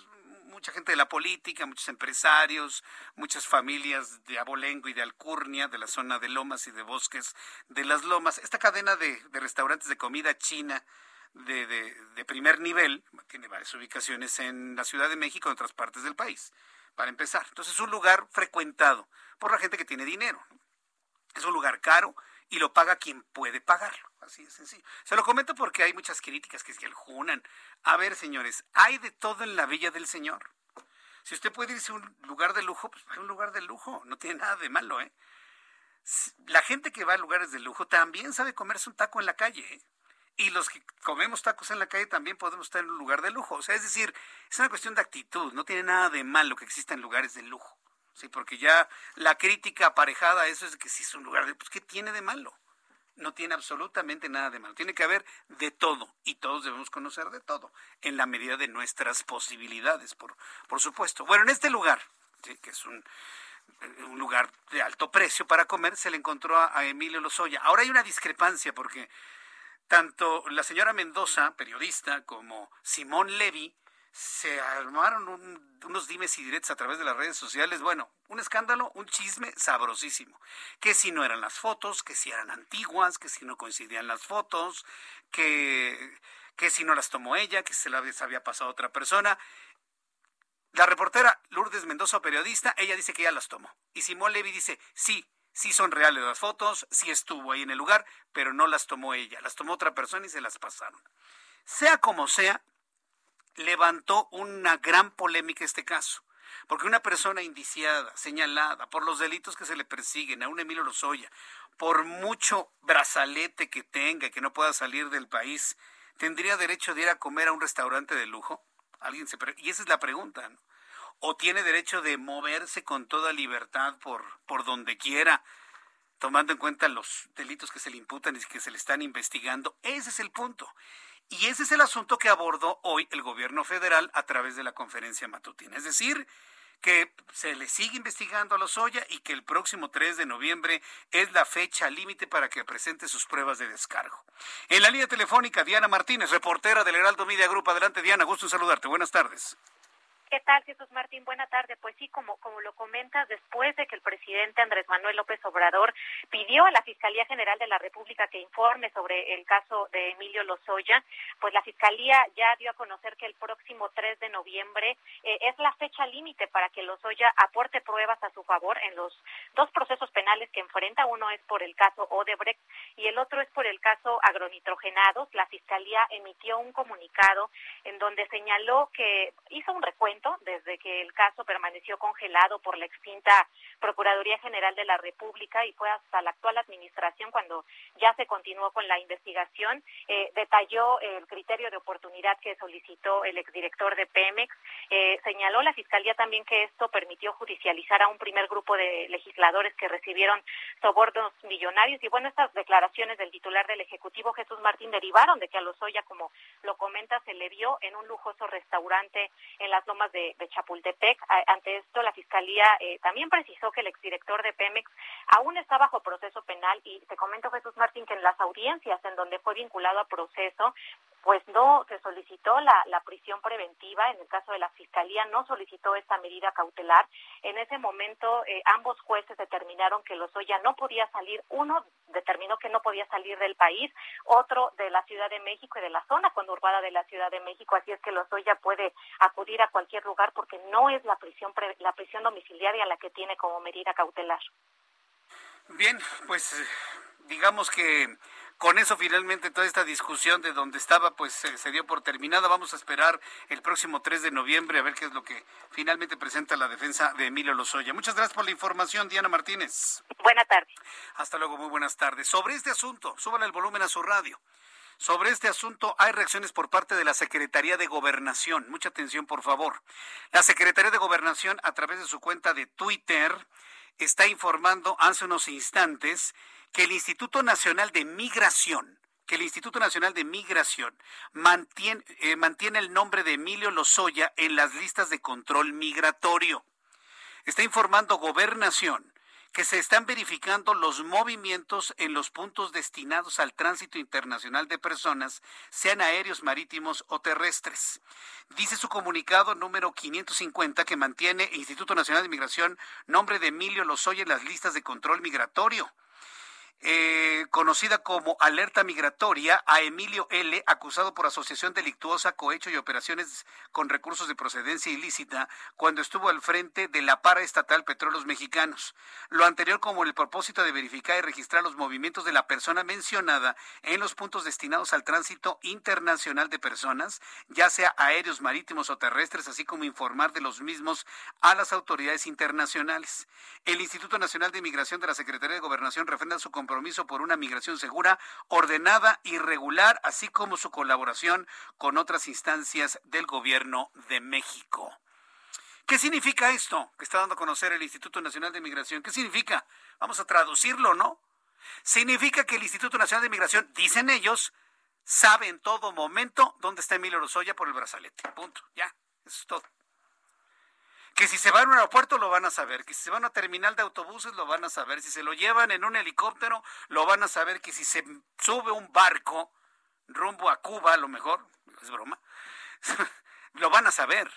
mucha gente de la política, muchos empresarios, muchas familias de Abolengo y de Alcurnia, de la zona de Lomas y de Bosques de las Lomas. Esta cadena de, restaurantes de comida china de, de, primer nivel tiene varias ubicaciones en la Ciudad de México y en otras partes del país, para empezar. Entonces es un lugar frecuentado por la gente que tiene dinero. Es un lugar caro y lo paga quien puede pagarlo. Así de sencillo. Se lo comento porque hay muchas críticas que se junan. A ver, señores, hay de todo en la Villa del Señor. Si usted puede irse a un lugar de lujo, pues a un lugar de lujo. No tiene nada de malo, ¿eh? La gente que va a lugares de lujo también sabe comerse un taco en la calle, ¿eh? y los que comemos tacos en la calle también podemos estar en un lugar de lujo. O sea, es decir, es una cuestión de actitud, no tiene nada de malo que existan lugares de lujo. Sí, porque ya la crítica aparejada a eso es que si es un lugar de, pues ¿qué tiene de malo? No tiene absolutamente nada de malo. Tiene que haber de todo y todos debemos conocer de todo en la medida de nuestras posibilidades, por, por supuesto. Bueno, en este lugar, que es un, un lugar de alto precio para comer, se le encontró a, a Emilio Lozoya. Ahora hay una discrepancia porque tanto la señora Mendoza, periodista, como Simón Levy, se armaron unos dimes y diretes a través de las redes sociales. Bueno, un escándalo, un chisme sabrosísimo. Que si no eran las fotos, que si eran antiguas, que si no coincidían las fotos, que, que si no las tomó ella, que se las había pasado a otra persona. La reportera Lourdes Mendoza, periodista, ella dice que ya las tomó. Y Simón Levy dice, sí, sí son reales las fotos, sí estuvo ahí en el lugar, pero no las tomó ella, las tomó otra persona y se las pasaron. Sea como sea, levantó una gran polémica este caso. Porque una persona indiciada, señalada por los delitos que se le persiguen a un Emilio Lozoya, por mucho brazalete que tenga que no pueda salir del país, ¿tendría derecho de ir a comer a un restaurante de lujo? Alguien se y esa es la pregunta, ¿no? ¿O tiene derecho de moverse con toda libertad por, por donde quiera, tomando en cuenta los delitos que se le imputan y que se le están investigando? Ese es el punto. Y ese es el asunto que abordó hoy el gobierno federal a través de la conferencia matutina. Es decir, que se le sigue investigando a Lozoya y que el próximo 3 de noviembre es la fecha límite para que presente sus pruebas de descargo. En la línea telefónica, Diana Martínez, reportera del Heraldo Media Group. Adelante, Diana, gusto en saludarte. Buenas tardes. ¿Qué tal, Jesús Martín? Buena tarde. Pues sí, como, como lo comentas, después de que el presidente Andrés Manuel López Obrador pidió a la Fiscalía General de la República que informe sobre el caso de Emilio Lozoya, pues la Fiscalía ya dio a conocer que el próximo 3 de noviembre eh, es la fecha límite para que Lozoya aporte pruebas a su favor en los dos procesos penales que enfrenta. Uno es por el caso Odebrecht y el otro es por el caso agronitrogenados. La Fiscalía emitió un comunicado en donde señaló que hizo un recuento desde que el caso permaneció congelado por la extinta Procuraduría General de la República y fue hasta la actual administración cuando ya se continuó con la investigación. Eh, detalló el criterio de oportunidad que solicitó el exdirector de Pemex. Eh, señaló la Fiscalía también que esto permitió judicializar a un primer grupo de legisladores que recibieron sobornos millonarios. Y bueno, estas declaraciones del titular del Ejecutivo, Jesús Martín, derivaron de que a Lozoya, como lo comenta, se le vio en un lujoso restaurante en las Lomas de, Chapultepec. Ante esto, la Fiscalía eh, también precisó que el exdirector de Pemex aún está bajo proceso penal y te comento, Jesús Martín, que en las audiencias en donde fue vinculado a proceso, pues no se solicitó la, prisión preventiva, en el caso de la Fiscalía no solicitó esta medida cautelar. En ese momento eh, ambos jueces determinaron que Lozoya no podía salir, uno determinó que no podía salir del país, otro de la Ciudad de México y de la zona conurbada de la Ciudad de México, así es que Lozoya puede acudir a cualquier lugar porque no es la prisión, la prisión domiciliaria la que tiene como medida cautelar. Bien, pues digamos que con eso finalmente toda esta discusión de donde estaba pues se, dio por terminada. Vamos a esperar el próximo 3 de noviembre a ver qué es lo que finalmente presenta la defensa de Emilio Lozoya. Muchas gracias por la información, Diana Martínez. Buenas tardes. Hasta luego, muy buenas tardes. Sobre este asunto, súbale el volumen a su radio. Sobre este asunto hay reacciones por parte de la Secretaría de Gobernación. Mucha atención, por favor. La Secretaría de Gobernación, a través de su cuenta de Twitter, está informando hace unos instantes que el Instituto Nacional de Migración, que el Instituto Nacional de Migración mantiene, eh, mantiene el nombre de Emilio Lozoya en las listas de control migratorio. Está informando Gobernación que se están verificando los movimientos en los puntos destinados al tránsito internacional de personas, sean aéreos, marítimos o terrestres. Dice su comunicado número 550 que mantiene Instituto Nacional de Migración nombre de Emilio Lozoya en las listas de control migratorio. Eh, conocida como alerta migratoria, a Emilio L., acusado por asociación delictuosa, cohecho y operaciones con recursos de procedencia ilícita, cuando estuvo al frente de la paraestatal Petróleos Mexicanos. Lo anterior como el propósito de verificar y registrar los movimientos de la persona mencionada en los puntos destinados al tránsito internacional de personas, ya sea aéreos, marítimos o terrestres, así como informar de los mismos a las autoridades internacionales. El Instituto Nacional de Migración de la Secretaría de Gobernación refrenda su compromiso compromiso por una migración segura, ordenada y regular, así como su colaboración con otras instancias del gobierno de México. ¿Qué significa esto que está dando a conocer el Instituto Nacional de Migración? ¿Qué significa? Vamos a traducirlo, ¿no? Significa que el Instituto Nacional de Migración, dicen ellos, sabe en todo momento dónde está Emilio Lozoya por el brazalete. Punto. Ya, eso es todo. Que si se va a un aeropuerto lo van a saber, que si se van a terminal de autobuses lo van a saber, si se lo llevan en un helicóptero lo van a saber, que si se sube un barco rumbo a Cuba a lo mejor, es broma, lo van a saber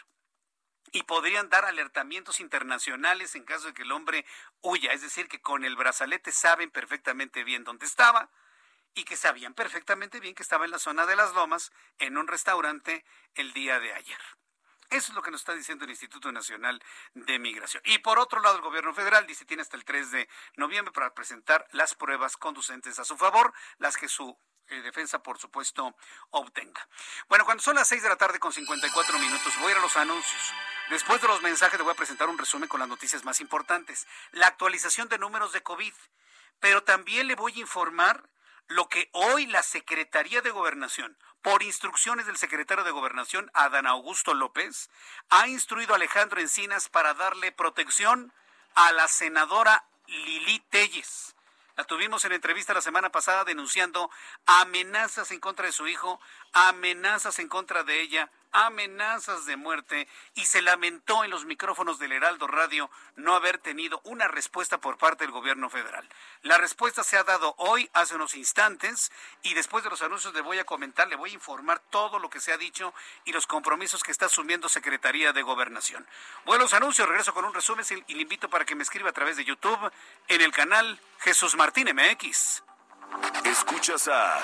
y podrían dar alertamientos internacionales en caso de que el hombre huya. Es decir, que con el brazalete saben perfectamente bien dónde estaba y que sabían perfectamente bien que estaba en la zona de las lomas en un restaurante el día de ayer. Eso es lo que nos está diciendo el Instituto Nacional de Migración. Y por otro lado, el gobierno federal dice tiene hasta el 3 de noviembre para presentar las pruebas conducentes a su favor, las que su eh, defensa, por supuesto, obtenga. Bueno, cuando son las 6 de la tarde con 54 minutos, voy a ir a los anuncios. Después de los mensajes, le voy a presentar un resumen con las noticias más importantes. La actualización de números de COVID. Pero también le voy a informar lo que hoy la Secretaría de Gobernación, por instrucciones del secretario de Gobernación, Adán Augusto López, ha instruido a Alejandro Encinas para darle protección a la senadora Lili Telles. La tuvimos en entrevista la semana pasada denunciando amenazas en contra de su hijo, amenazas en contra de ella, amenazas de muerte y se lamentó en los micrófonos del Heraldo Radio no haber tenido una respuesta por parte del gobierno federal. La respuesta se ha dado hoy, hace unos instantes, y después de los anuncios le voy a comentar, le voy a informar todo lo que se ha dicho y los compromisos que está asumiendo Secretaría de Gobernación. Los anuncios, regreso con un resumen y le invito para que me escriba a través de YouTube en el canal Jesús Martín MX. Escuchas a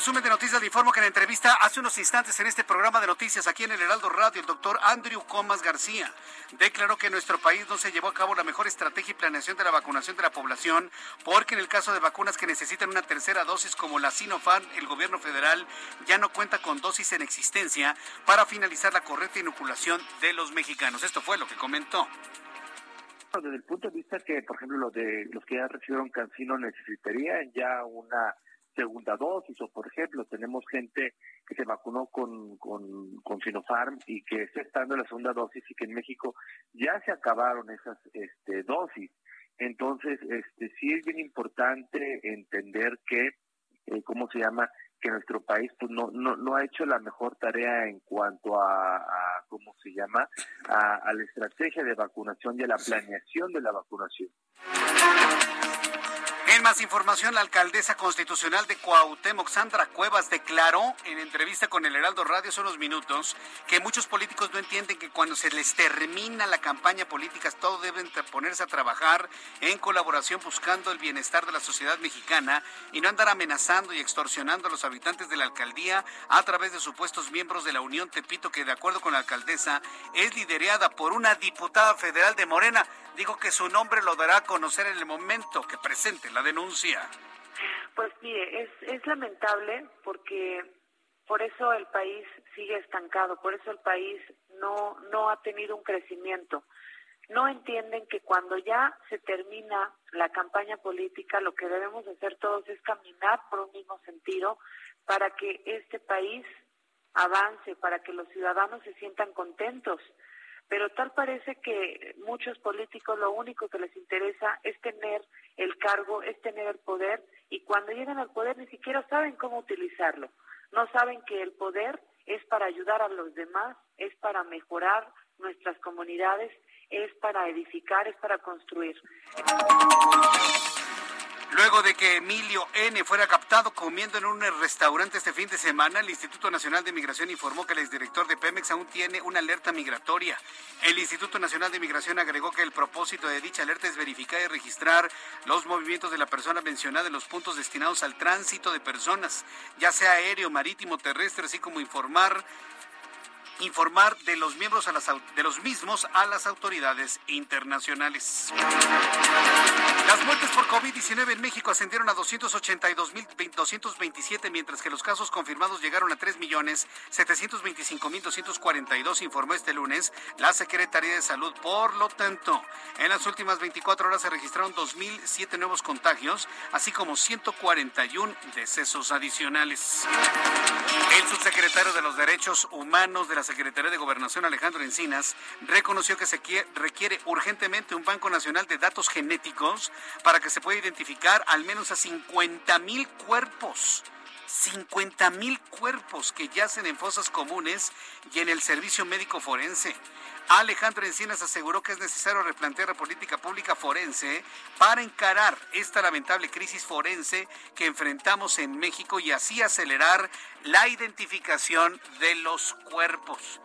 Resumen de noticias le informo que en la entrevista hace unos instantes en este programa de noticias aquí en el Heraldo Radio, el doctor Andrew Comas García declaró que en nuestro país no se llevó a cabo la mejor estrategia y planeación de la vacunación de la población, porque en el caso de vacunas que necesitan una tercera dosis como la Sinopharm, el gobierno federal ya no cuenta con dosis en existencia para finalizar la correcta inoculación de los mexicanos. Esto fue lo que comentó desde el punto de vista que, por ejemplo, los de los que ya recibieron cancino necesitarían ya una segunda dosis o por ejemplo tenemos gente que se vacunó con, con, con Sinopharm y que está estando en la segunda dosis y que en México ya se acabaron esas este, dosis. Entonces, este sí es bien importante entender que, eh, ¿cómo se llama? Que nuestro país pues no, no, no ha hecho la mejor tarea en cuanto a, a ¿cómo se llama? A, a la estrategia de vacunación y a la planeación de la vacunación. Más información, la alcaldesa constitucional de Cuauhtémoc, Sandra Cuevas, declaró en entrevista con el Heraldo Radio hace unos minutos que muchos políticos no entienden que cuando se les termina la campaña política, todos deben ponerse a trabajar en colaboración buscando el bienestar de la sociedad mexicana y no andar amenazando y extorsionando a los habitantes de la alcaldía a través de supuestos miembros de la Unión Tepito, que de acuerdo con la alcaldesa es liderada por una diputada federal de Morena. Digo que su nombre lo dará a conocer en el momento que presente la denuncia. Pues mire, es, es lamentable porque por eso el país sigue estancado, por eso el país no, no ha tenido un crecimiento. no entienden que cuando ya se termina la campaña política, lo que debemos hacer todos es caminar por un mismo sentido para que este país avance, para que los ciudadanos se sientan contentos. Pero tal parece que muchos políticos lo único que les interesa es tener el cargo, es tener el poder, y cuando llegan al poder ni siquiera saben cómo utilizarlo. No saben que el poder es para ayudar a los demás, es para mejorar nuestras comunidades, es para edificar, es para construir. Luego de que Emilio N. fuera captado comiendo en un restaurante este fin de semana, el Instituto Nacional de Migración informó que el exdirector de Pemex aún tiene una alerta migratoria. El Instituto Nacional de Migración agregó que el propósito de dicha alerta es verificar y registrar los movimientos de la persona mencionada en los puntos destinados al tránsito de personas, ya sea aéreo, marítimo, terrestre, así como informar informar de los miembros a las, de los mismos a las autoridades internacionales. Las muertes por COVID-19 en México ascendieron a 282.227, mientras que los casos confirmados llegaron a 3.725.242, informó este lunes la Secretaría de Salud. Por lo tanto, en las últimas 24 horas se registraron 2.007 nuevos contagios, así como 141 decesos adicionales. El subsecretario de los Derechos Humanos de la Secretaría de Gobernación, Alejandro Encinas, reconoció que se requiere urgentemente un Banco Nacional de Datos Genéticos para que se pueda identificar al menos a 50 mil cuerpos. 50 mil cuerpos que yacen en fosas comunes y en el servicio médico forense. Alejandro Encinas aseguró que es necesario replantear la política pública forense para encarar esta lamentable crisis forense que enfrentamos en México y así acelerar la identificación de los cuerpos.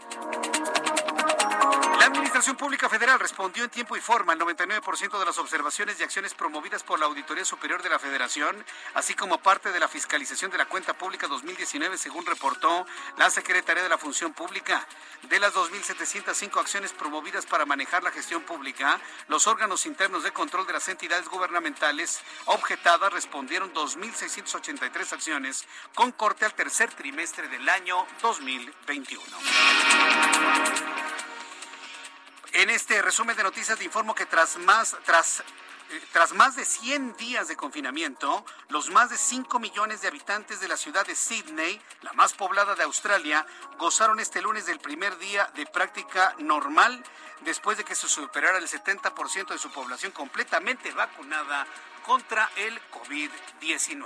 La Administración Pública Federal respondió en tiempo y forma al 99% de las observaciones y acciones promovidas por la Auditoría Superior de la Federación, así como parte de la fiscalización de la cuenta pública 2019, según reportó la Secretaría de la Función Pública. De las 2.705 acciones promovidas para manejar la gestión pública, los órganos internos de control de las entidades gubernamentales objetadas respondieron 2.683 acciones con corte al tercer trimestre del año 2021. En este resumen de noticias te informo que tras más, tras eh, tras más de 100 días de confinamiento, los más de 5 millones de habitantes de la ciudad de Sydney, la más poblada de Australia, gozaron este lunes del primer día de práctica normal después de que se superara el 70% de su población completamente vacunada contra el COVID-19.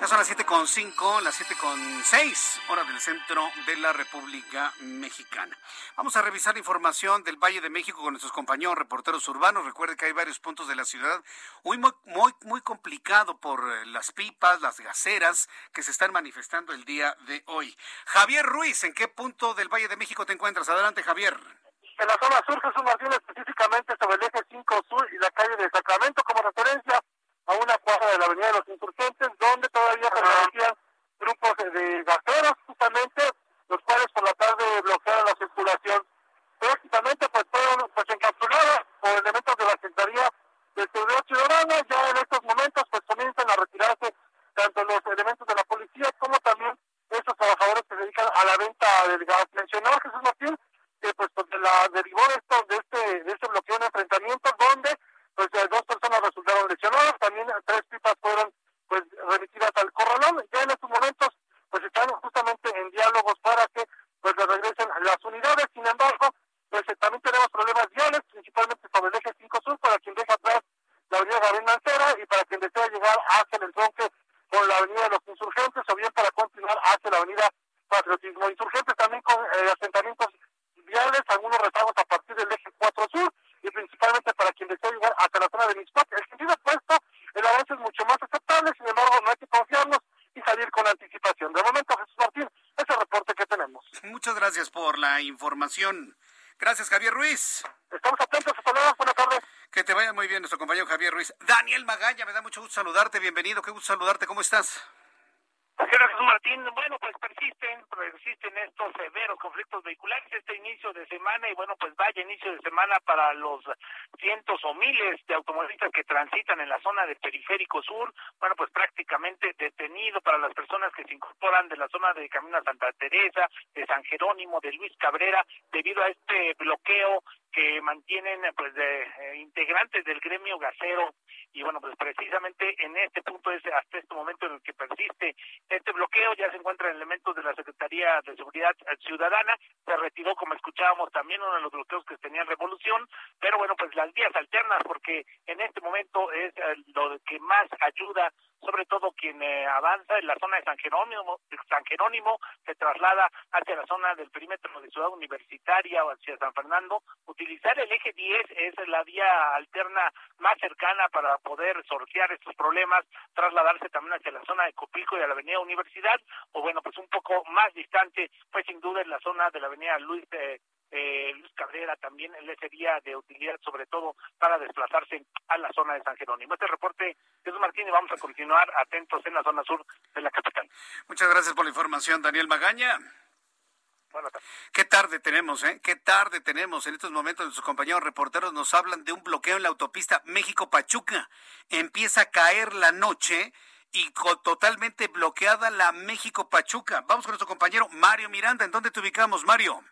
Ya son las 7.5, las 7.6 horas del centro de la República Mexicana. Vamos a revisar información del Valle de México con nuestros compañeros reporteros urbanos. Recuerde que hay varios puntos de la ciudad muy, muy, muy, muy complicado por eh, las pipas, las gaceras que se están manifestando el día de hoy. Javier Ruiz, ¿en qué punto del Valle de México te encuentras? Adelante, Javier. En la zona sur, Jesús Martín, específicamente sobre el eje 5 Sur y la calle de Sacramento, como referencia a una cuadra de la Avenida de los Insurgentes, donde todavía permanecían grupos de gaseros, justamente, los cuales por la tarde bloquearon la circulación. Prácticamente, pues fueron pues, encapsulados por elementos de la Secretaría de Seguridad Ciudadana. Ya en estos momentos, pues comienzan a retirarse tanto los elementos de la policía como también esos trabajadores que se dedican a la venta del gas. Mencionó Jesús Martín que pues, pues la derivó de esto, de este, de este bloqueo de enfrentamientos donde pues dos personas resultaron lesionadas, también tres pipas fueron pues remitidas al corralón. Ya en estos momentos pues están justamente en diálogos para que pues le regresen las unidades. Sin embargo, pues también tenemos problemas viales, principalmente sobre el eje 5 Sur, para quien deja atrás la avenida Gabriel Mancera y para quien desea llegar hacia el entronque con la avenida de los Insurgentes o bien para continuar hacia la avenida Patriotismo. Insurgentes también con eh, asentamientos viales, algunos rezagos a partir del eje 4 Sur y principalmente para quien desea llegar hasta la zona de Mixpac. El sentido opuesto, el avance es mucho más aceptable, sin embargo no hay que confiarnos y salir con anticipación. De momento, Jesús Martín, es el reporte que tenemos. Muchas gracias por la información. Gracias, Javier Ruiz. Estamos atentos, hasta luego, buenas tardes. Que te vaya muy bien nuestro compañero Javier Ruiz. Daniel Magaña, me da mucho gusto saludarte, bienvenido, qué gusto saludarte, ¿cómo estás? Jesús Martín, bueno, pues persisten, persisten estos severos conflictos vehiculares este inicio de semana y bueno, pues vaya inicio de semana para los cientos o miles de automovilistas que transitan en la zona de Periférico Sur, bueno, pues prácticamente detenido para las personas que se incorporan de la zona de Camino a Santa Teresa, de San Jerónimo, de Luis Cabrera, debido a este bloqueo que mantienen pues de eh, integrantes del gremio gasero y bueno pues precisamente en este punto es hasta este momento en el que persiste este bloqueo ya se encuentran elementos de la Secretaría de Seguridad Ciudadana se retiró como escuchábamos también uno de los bloqueos que tenía Revolución pero bueno pues las vías alternas porque en este momento es eh, lo que más ayuda sobre todo quien eh, avanza en la zona de San Jerónimo, San Jerónimo se traslada hacia la zona del perímetro de Ciudad Universitaria o hacia San Fernando, utilizar el eje 10 es la vía alterna más cercana para poder sortear estos problemas, trasladarse también hacia la zona de Copilco y de la Avenida Universidad, o bueno, pues un poco más distante, pues sin duda en la zona de la Avenida Luis eh, eh, Luis Cabrera también le sería de utilidad sobre todo para desplazarse a la zona de San Jerónimo. Este reporte, Jesús Martínez, vamos a continuar atentos en la zona sur de la capital. Muchas gracias por la información, Daniel Magaña. Qué tarde tenemos, ¿eh? Qué tarde tenemos. En estos momentos nuestros compañeros reporteros nos hablan de un bloqueo en la autopista México-Pachuca. Empieza a caer la noche y totalmente bloqueada la México-Pachuca. Vamos con nuestro compañero Mario Miranda. ¿En dónde te ubicamos, Mario?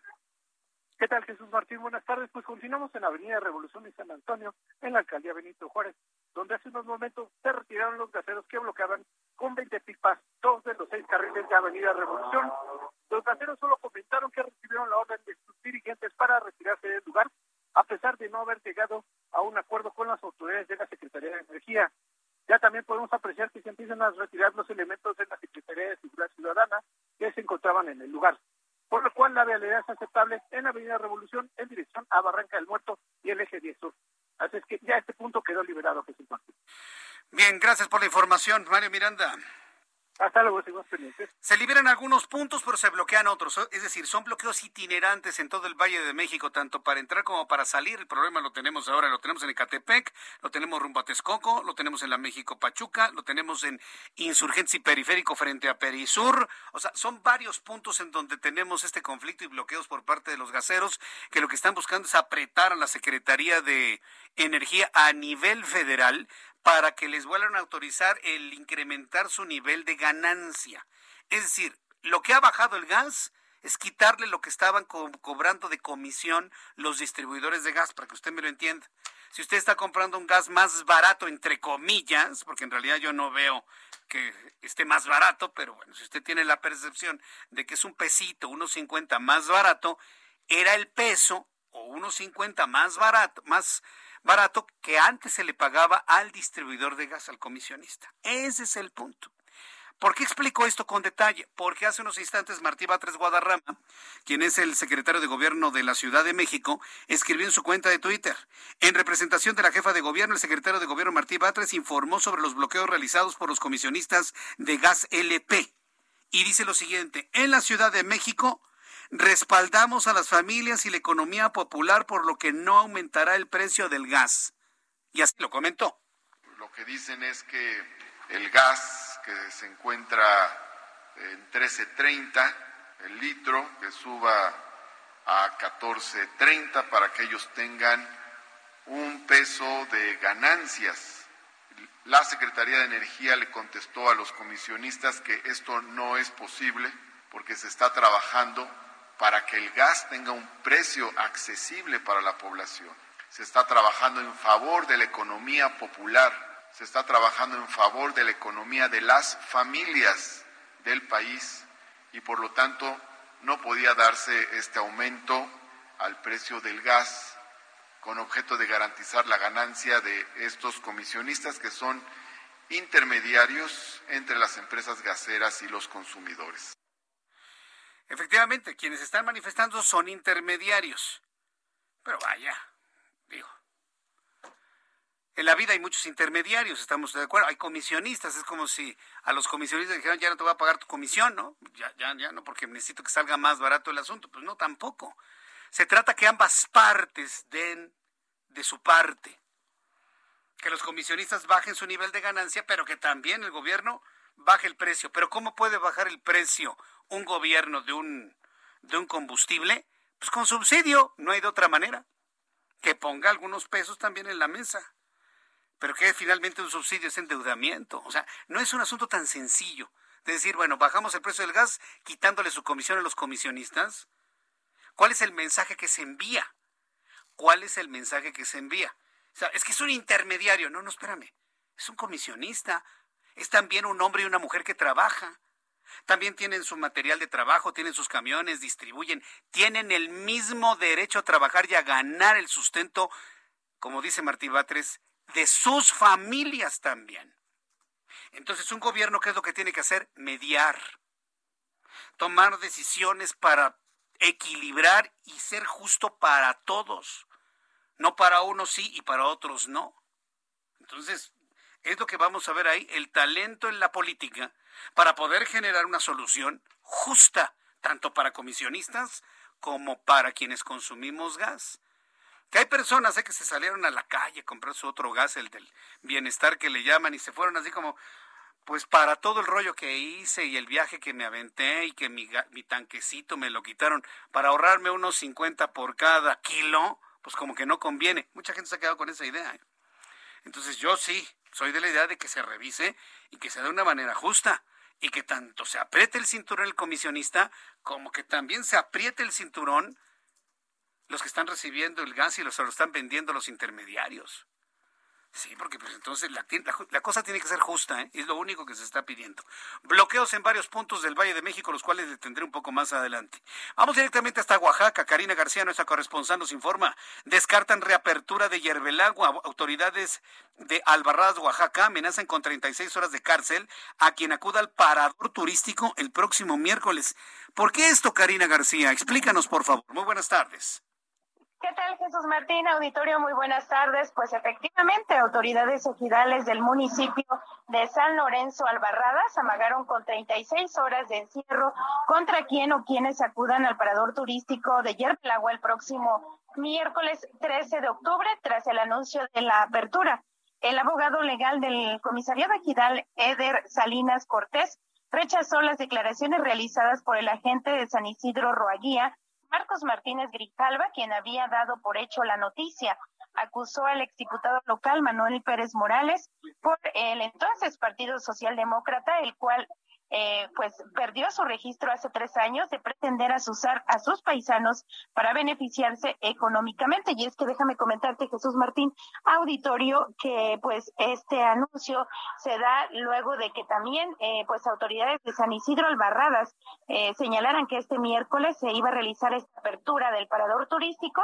¿Qué tal, Jesús Martín? Buenas tardes. Pues continuamos en la Avenida Revolución y San Antonio, en la alcaldía Benito Juárez, donde hace unos momentos se retiraron los gaseros que bloqueaban con 20 pipas dos de los seis carriles de Avenida Revolución. Los gaseros solo comentaron que recibieron la orden de sus dirigentes para retirarse del lugar, a pesar de no haber llegado a un acuerdo con las autoridades de la Secretaría de Energía. Ya también podemos apreciar que se empiezan a retirar los elementos de la Secretaría de Seguridad Ciudadana que se encontraban en el lugar por lo cual la vialidad es aceptable en Avenida Revolución en dirección a Barranca del Muerto y el eje 10 sur. Así es que ya este punto quedó liberado, Jesús Martín. Bien, gracias por la información, Mario Miranda. Hasta luego. Se liberan algunos puntos, pero se bloquean otros. Es decir, son bloqueos itinerantes en todo el Valle de México, tanto para entrar como para salir. El problema lo tenemos ahora, lo tenemos en Ecatepec, lo tenemos rumbo a Texcoco, lo tenemos en la México Pachuca, lo tenemos en Insurgencia y Periférico frente a Perisur. O sea, son varios puntos en donde tenemos este conflicto y bloqueos por parte de los gaseros, que lo que están buscando es apretar a la Secretaría de Energía a nivel federal para que les vuelvan a autorizar el incrementar su nivel de ganancia. Es decir, lo que ha bajado el gas es quitarle lo que estaban cobrando de comisión los distribuidores de gas, para que usted me lo entienda. Si usted está comprando un gas más barato, entre comillas, porque en realidad yo no veo que esté más barato, pero bueno, si usted tiene la percepción de que es un pesito, unos 50 más barato, era el peso o unos 50 más barato, más barato que antes se le pagaba al distribuidor de gas, al comisionista. Ese es el punto. ¿Por qué explico esto con detalle? Porque hace unos instantes Martí Batres Guadarrama, quien es el secretario de gobierno de la Ciudad de México, escribió en su cuenta de Twitter. En representación de la jefa de gobierno, el secretario de gobierno Martí Batres informó sobre los bloqueos realizados por los comisionistas de gas LP. Y dice lo siguiente, en la Ciudad de México Respaldamos a las familias y la economía popular por lo que no aumentará el precio del gas. Y así lo comentó. Lo que dicen es que el gas que se encuentra en 13.30 el litro, que suba a 14.30 para que ellos tengan un peso de ganancias. La Secretaría de Energía le contestó a los comisionistas que esto no es posible porque se está trabajando para que el gas tenga un precio accesible para la población. Se está trabajando en favor de la economía popular, se está trabajando en favor de la economía de las familias del país y por lo tanto no podía darse este aumento al precio del gas con objeto de garantizar la ganancia de estos comisionistas que son intermediarios entre las empresas gaseras y los consumidores. Efectivamente, quienes están manifestando son intermediarios. Pero vaya, en la vida hay muchos intermediarios, estamos de acuerdo. Hay comisionistas, es como si a los comisionistas dijeran, ya no te voy a pagar tu comisión, ¿no? Ya, ya, ya no, porque necesito que salga más barato el asunto. Pues no, tampoco. Se trata que ambas partes den de su parte. Que los comisionistas bajen su nivel de ganancia, pero que también el gobierno baje el precio. Pero ¿cómo puede bajar el precio un gobierno de un, de un combustible? Pues con subsidio, no hay de otra manera. que ponga algunos pesos también en la mesa. Pero que finalmente un subsidio es endeudamiento. O sea, no es un asunto tan sencillo de decir, bueno, bajamos el precio del gas quitándole su comisión a los comisionistas. ¿Cuál es el mensaje que se envía? ¿Cuál es el mensaje que se envía? O sea, es que es un intermediario. No, no, espérame. Es un comisionista. Es también un hombre y una mujer que trabaja. También tienen su material de trabajo, tienen sus camiones, distribuyen, tienen el mismo derecho a trabajar y a ganar el sustento, como dice Martí Batres, de sus familias también. Entonces, un gobierno, ¿qué es lo que tiene que hacer? Mediar, tomar decisiones para equilibrar y ser justo para todos, no para unos sí y para otros no. Entonces, es lo que vamos a ver ahí, el talento en la política para poder generar una solución justa, tanto para comisionistas como para quienes consumimos gas. Que hay personas que se salieron a la calle a comprar su otro gas, el del bienestar que le llaman, y se fueron así como, pues para todo el rollo que hice y el viaje que me aventé y que mi, mi tanquecito me lo quitaron para ahorrarme unos 50 por cada kilo, pues como que no conviene. Mucha gente se ha quedado con esa idea. ¿eh? Entonces yo sí, soy de la idea de que se revise y que sea de una manera justa y que tanto se apriete el cinturón el comisionista como que también se apriete el cinturón los que están recibiendo el gas y los lo están vendiendo los intermediarios. Sí, porque pues entonces la, la, cosa tiene que ser justa, ¿eh? es lo único que se está pidiendo. Bloqueos en varios puntos del Valle de México, los cuales detendré un poco más adelante. Vamos directamente hasta Oaxaca. Karina García, nuestra corresponsal, nos informa. Descartan reapertura de Yerbelagua. Autoridades de Albarradas, Oaxaca, amenazan con 36 horas de cárcel a quien acuda al parador turístico el próximo miércoles. ¿Por qué esto, Karina García? Explícanos, por favor. Muy buenas tardes. ¿Qué tal, Jesús Martín? Auditorio, muy buenas tardes. Pues efectivamente, autoridades ejidales del municipio de San Lorenzo Albarradas amagaron con 36 horas de encierro contra quien o quienes acudan al parador turístico de Yerbelagua el próximo miércoles 13 de octubre tras el anuncio de la apertura. El abogado legal del comisariado ejidal, Eder Salinas Cortés, rechazó las declaraciones realizadas por el agente de San Isidro Roaguía Marcos Martínez Grijalva, quien había dado por hecho la noticia, acusó al exdiputado local Manuel Pérez Morales por el entonces Partido Socialdemócrata, el cual eh, pues perdió su registro hace tres años de pretender asusar a sus paisanos para beneficiarse económicamente. Y es que déjame comentarte, Jesús Martín, auditorio, que pues este anuncio se da luego de que también eh, pues autoridades de San Isidro Albarradas eh, señalaran que este miércoles se iba a realizar esta apertura del parador turístico.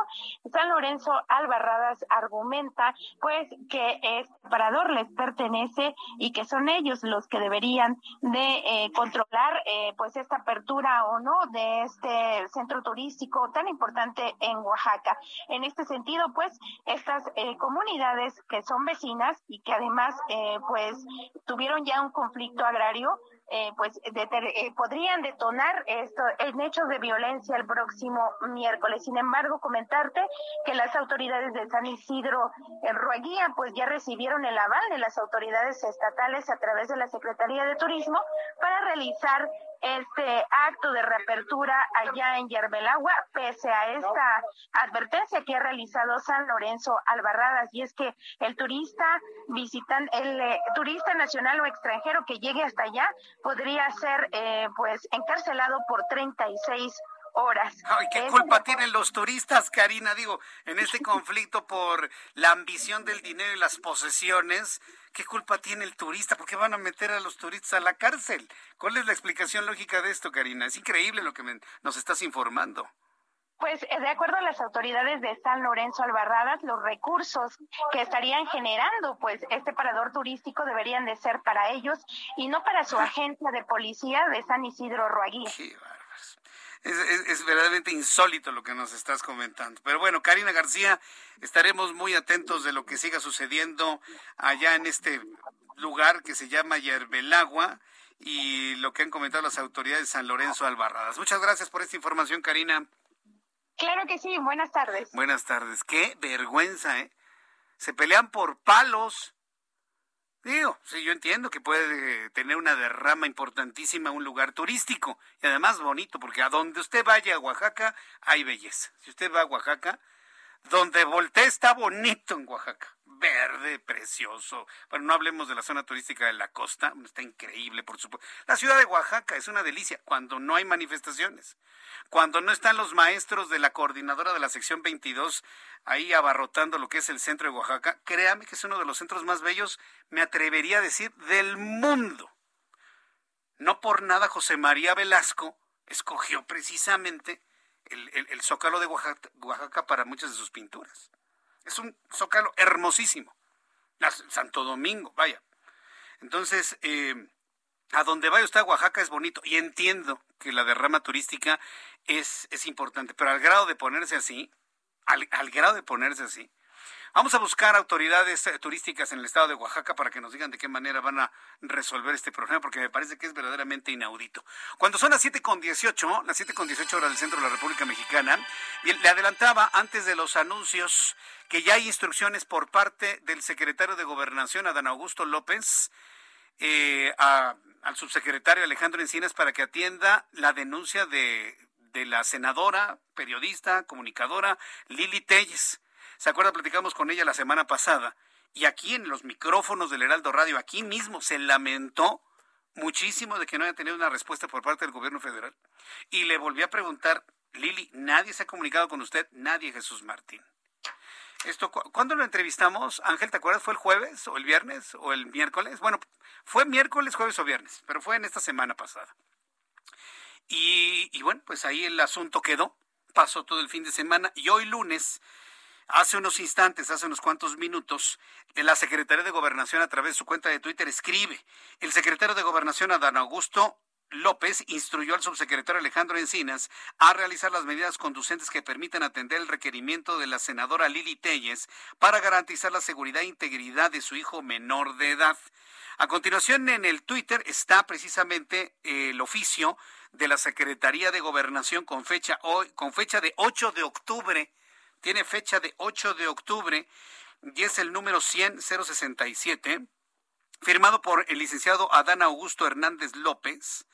San Lorenzo Albarradas argumenta pues que este parador les pertenece y que son ellos los que deberían de eh, controlar eh, pues esta apertura o no de este centro turístico tan importante en Oaxaca. En este sentido, pues estas eh, comunidades que son vecinas y que además pues tuvieron ya un conflicto agrario, eh, pues eh, podrían detonar esto en hechos de violencia el próximo miércoles. Sin embargo, comentarte que las autoridades de San Isidro en pues ya recibieron el aval de las autoridades estatales a través de la Secretaría de Turismo para realizar este acto de reapertura allá en Yerbelagua, pese a esta advertencia que ha realizado San Lorenzo Albarradas, y es que el turista visitan, el eh, turista nacional o extranjero que llegue hasta allá podría ser eh, pues encarcelado por 36 horas. Ay, ¿qué culpa tienen los turistas, Karina? Digo, en este conflicto por la ambición del dinero y las posesiones, ¿qué culpa tiene el turista? ¿Por qué van a meter a los turistas a la cárcel? ¿Cuál es la explicación lógica de esto, Karina? Es increíble lo que nos estás informando. Pues eh, de acuerdo a las autoridades de San Lorenzo Albarradas, los recursos que estarían generando pues este parador turístico deberían de ser para ellos y no para su agencia de policía de San Isidro Roaguía. Es, es, verdaderamente insólito lo que nos estás comentando. Pero bueno, Karina García, estaremos muy atentos de lo que siga sucediendo allá en este lugar que se llama Yerbelagua y lo que han comentado las autoridades de San Lorenzo Albarradas. Muchas gracias por esta información, Karina. Claro que sí, buenas tardes. Buenas tardes. Qué vergüenza, ¿eh? Se pelean por palos. Digo, sí, yo entiendo que puede tener una derrama importantísima un lugar turístico y además bonito, porque a donde usted vaya a Oaxaca hay belleza. Si usted va a Oaxaca, Donde volteé está bonito en Oaxaca. Verde, precioso. Bueno, no hablemos de la zona turística de la costa. Está increíble, por supuesto. La ciudad de Oaxaca es una delicia cuando no hay manifestaciones. Cuando no están los maestros de la coordinadora de la sección 22 ahí abarrotando lo que es el centro de Oaxaca. Créame que es uno de los centros más bellos, me atrevería a decir, del mundo. No por nada José María Velasco escogió precisamente el, zócalo de Oaxaca, para muchas de sus pinturas. Es un zócalo hermosísimo. Santo Domingo, vaya. Entonces, eh, a donde vaya usted a Oaxaca es bonito y entiendo que la derrama turística es, es importante, pero al grado de ponerse así, al, al grado de ponerse así, Vamos a buscar autoridades eh, turísticas en el estado de Oaxaca para que nos digan de qué manera van a resolver este problema, porque me parece que es verdaderamente inaudito. Cuando son las 7.18, las 7.18 horas del centro de la República Mexicana, le adelantaba antes de los anuncios que ya hay instrucciones por parte del secretario de Gobernación, Adán Augusto López, eh, al subsecretario Alejandro Encinas para que atienda la denuncia de, de la senadora, periodista, comunicadora Lili Telles ¿Se acuerda? Platicamos con ella la semana pasada y aquí en los micrófonos del Heraldo Radio, aquí mismo se lamentó muchísimo de que no haya tenido una respuesta por parte del gobierno federal. Y le volví a preguntar, Lili, ¿nadie se ha comunicado con usted? Nadie, Jesús Martín. Esto, ¿Cuándo lo entrevistamos? Ángel, ¿te acuerdas? ¿Fue el jueves o el viernes o el miércoles? Bueno, fue miércoles, jueves o viernes, pero fue en esta semana pasada. Y, y bueno, pues ahí el asunto quedó. Pasó todo el fin de semana y hoy lunes Hace unos instantes, hace unos cuantos minutos, la Secretaría de Gobernación a través de su cuenta de Twitter escribe, el secretario de Gobernación Adán Augusto López instruyó al subsecretario Alejandro Encinas a realizar las medidas conducentes que permitan atender el requerimiento de la senadora Lili Telles para garantizar la seguridad e integridad de su hijo menor de edad. A continuación, en el Twitter está precisamente el oficio de la Secretaría de Gobernación con fecha hoy, con fecha de 8 de octubre tiene fecha de 8 de octubre y es el número 100-067, firmado por el licenciado Adán Augusto Hernández López,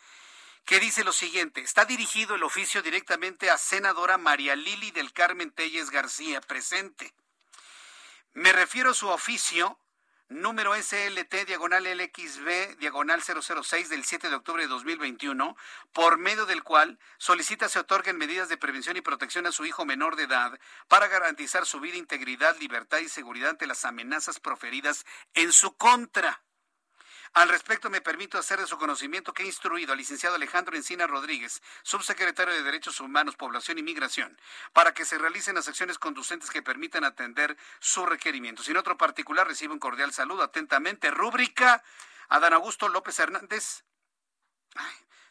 que dice lo siguiente, está dirigido el oficio directamente a senadora María Lili del Carmen Telles García, presente. Me refiero a su oficio número SLT diagonal LXB diagonal 006 del 7 de octubre de 2021, por medio del cual solicita se otorguen medidas de prevención y protección a su hijo menor de edad para garantizar su vida, integridad, libertad y seguridad ante las amenazas proferidas en su contra. Al respecto, me permito hacer de su conocimiento que he instruido al licenciado Alejandro Encina Rodríguez, subsecretario de Derechos Humanos, Población y Migración, para que se realicen las acciones conducentes que permitan atender su requerimiento. Sin otro particular, recibo un cordial saludo. Atentamente, rúbrica Adán Augusto López Hernández.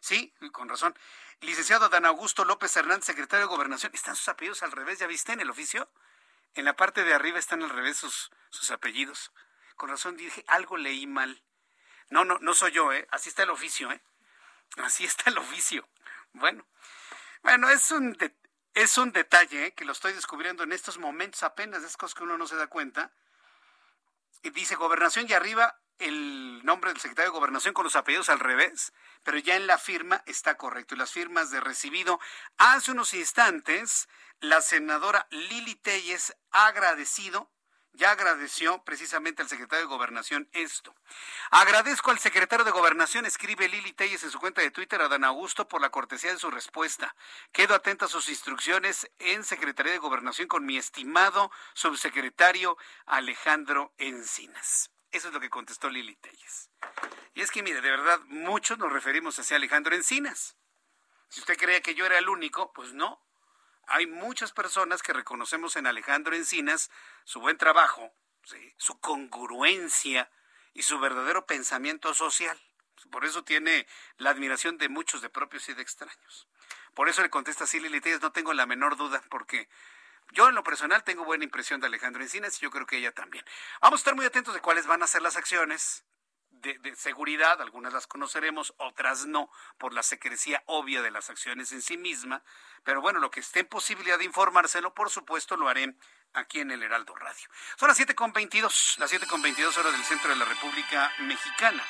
sí, con razón. Licenciado Adán Augusto López Hernández, secretario de Gobernación. ¿Están sus apellidos al revés? ¿Ya viste en el oficio? En la parte de arriba están al revés sus, sus apellidos. Con razón dije, algo leí mal. No, no, no soy yo, ¿eh? Así está el oficio, ¿eh? Así está el oficio. Bueno, bueno, es un, es un detalle ¿eh? que lo estoy descubriendo en estos momentos apenas, es cosas que uno no se da cuenta. Y dice gobernación y arriba el nombre del secretario de gobernación con los apellidos al revés, pero ya en la firma está correcto. Y las firmas de recibido. Hace unos instantes, la senadora Lili Telles ha agradecido ya agradeció precisamente al secretario de Gobernación esto. Agradezco al secretario de Gobernación, escribe Lili Telles en su cuenta de Twitter a Dan Augusto por la cortesía de su respuesta. Quedo atenta a sus instrucciones en Secretaría de Gobernación con mi estimado subsecretario Alejandro Encinas. Eso es lo que contestó Lili Telles. Y es que, mire, de verdad, muchos nos referimos hacia Alejandro Encinas. Si usted creía que yo era el único, pues no hay muchas personas que reconocemos en Alejandro Encinas su buen trabajo, su congruencia y su verdadero pensamiento social. Por eso tiene la admiración de muchos, de propios y de extraños. Por eso le contesta así Lili no tengo la menor duda, porque yo en lo personal tengo buena impresión de Alejandro Encinas y yo creo que ella también. Vamos a estar muy atentos de cuáles van a ser las acciones de, seguridad, algunas las conoceremos, otras no, por la secrecía obvia de las acciones en sí misma. Pero bueno, lo que esté en posibilidad de informárselo, por supuesto, lo haré aquí en el Heraldo Radio. Son las 7.22, las 7.22 horas del centro de la República Mexicana.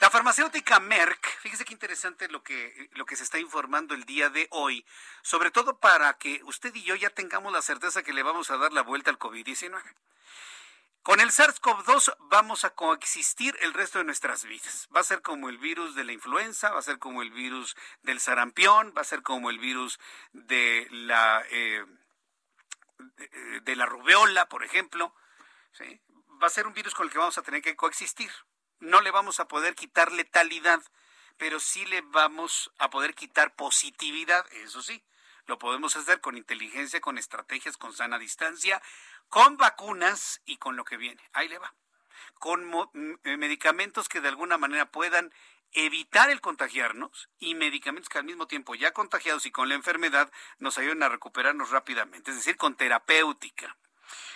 La farmacéutica Merck, fíjese qué interesante lo que, lo que se está informando el día de hoy, sobre todo para que usted y yo ya tengamos la certeza que le vamos a dar la vuelta al COVID-19. Con el SARS-CoV-2 vamos a coexistir el resto de nuestras vidas. Va a ser como el virus de la influenza, va a ser como el virus del sarampión, va a ser como el virus de la, eh, de, la rubeola, por ejemplo. Va a ser un virus con el que vamos a tener que coexistir. No le vamos a poder quitar letalidad, pero sí le vamos a poder quitar positividad, eso sí. Lo podemos hacer con inteligencia, con estrategias, con sana distancia, con vacunas y con lo que viene. Ahí le va. Con eh, medicamentos que de alguna manera puedan evitar el contagiarnos y medicamentos que al mismo tiempo ya contagiados y con la enfermedad nos ayuden a recuperarnos rápidamente, es decir, con terapéutica.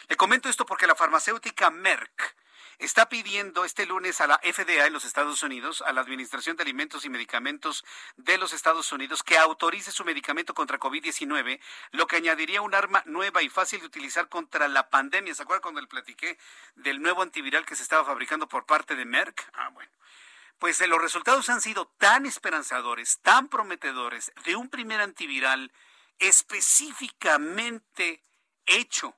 Le comento esto porque la farmacéutica Merck está pidiendo este lunes a la FDA en los Estados Unidos, a la Administración de Alimentos y Medicamentos de los Estados Unidos, que autorice su medicamento contra COVID-19, lo que añadiría un arma nueva y fácil de utilizar contra la pandemia. ¿Se acuerdan cuando le platiqué del nuevo antiviral que se estaba fabricando por parte de Merck? Ah, bueno. Pues eh, los resultados han sido tan esperanzadores, tan prometedores, de un primer antiviral específicamente hecho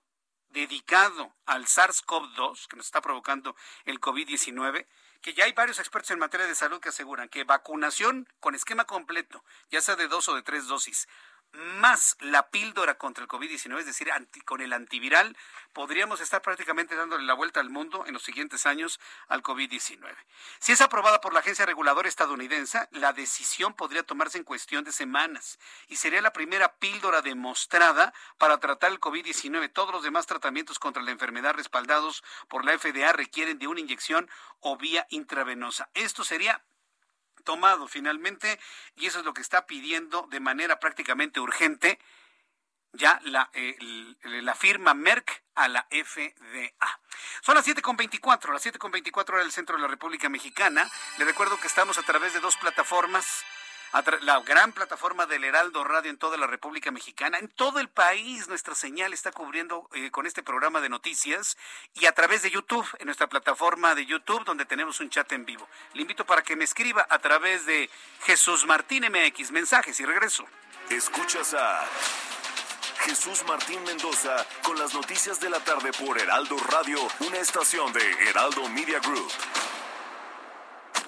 dedicado al SARS-CoV-2, que nos está provocando el COVID-19, que ya hay varios expertos en materia de salud que aseguran que vacunación con esquema completo, ya sea de dos o de tres dosis, más la píldora contra el COVID-19, es decir, con el antiviral, podríamos estar prácticamente dándole la vuelta al mundo en los siguientes años al COVID-19. Si es aprobada por la agencia reguladora estadounidense, la decisión podría tomarse en cuestión de semanas y sería la primera píldora demostrada para tratar el COVID-19. Todos los demás tratamientos contra la enfermedad respaldados por la FDA requieren de una inyección o vía intravenosa. Esto sería tomado finalmente y eso es lo que está pidiendo de manera prácticamente urgente ya la, eh, la firma Merck a la FDA. Son las 7.24, las 7.24 hora del centro de la República Mexicana. Le recuerdo que estamos a través de dos plataformas la gran plataforma del Heraldo Radio en toda la República Mexicana. En todo el país nuestra señal está cubriendo eh, con este programa de noticias y a través de YouTube, en nuestra plataforma de YouTube donde tenemos un chat en vivo. Le invito para que me escriba a través de Jesús Martín MX, mensajes y regreso. Escuchas a Jesús Martín Mendoza con las noticias de la tarde por Heraldo Radio, una estación de Heraldo Media Group.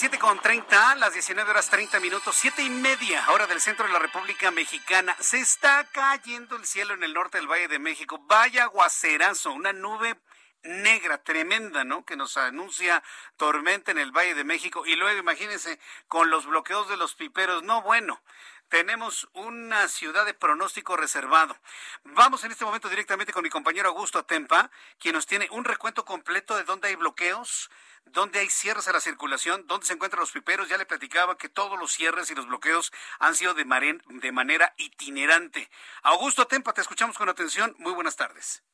Las 7.30, las 19 horas 30 minutos, siete y media, hora del centro de la República Mexicana. Se está cayendo el cielo en el norte del Valle de México. Vaya aguacerazo, una nube negra tremenda, ¿no? Que nos anuncia tormenta en el Valle de México. Y luego, imagínense, con los bloqueos de los piperos. No, bueno, tenemos una ciudad de pronóstico reservado. Vamos en este momento directamente con mi compañero Augusto Atempa, quien nos tiene un recuento completo de dónde hay bloqueos, dónde hay cierres a la circulación, dónde se encuentran los piperos. Ya le platicaba que todos los cierres y los bloqueos han sido de, manera itinerante. Augusto Tempa, te escuchamos con atención. Muy buenas tardes.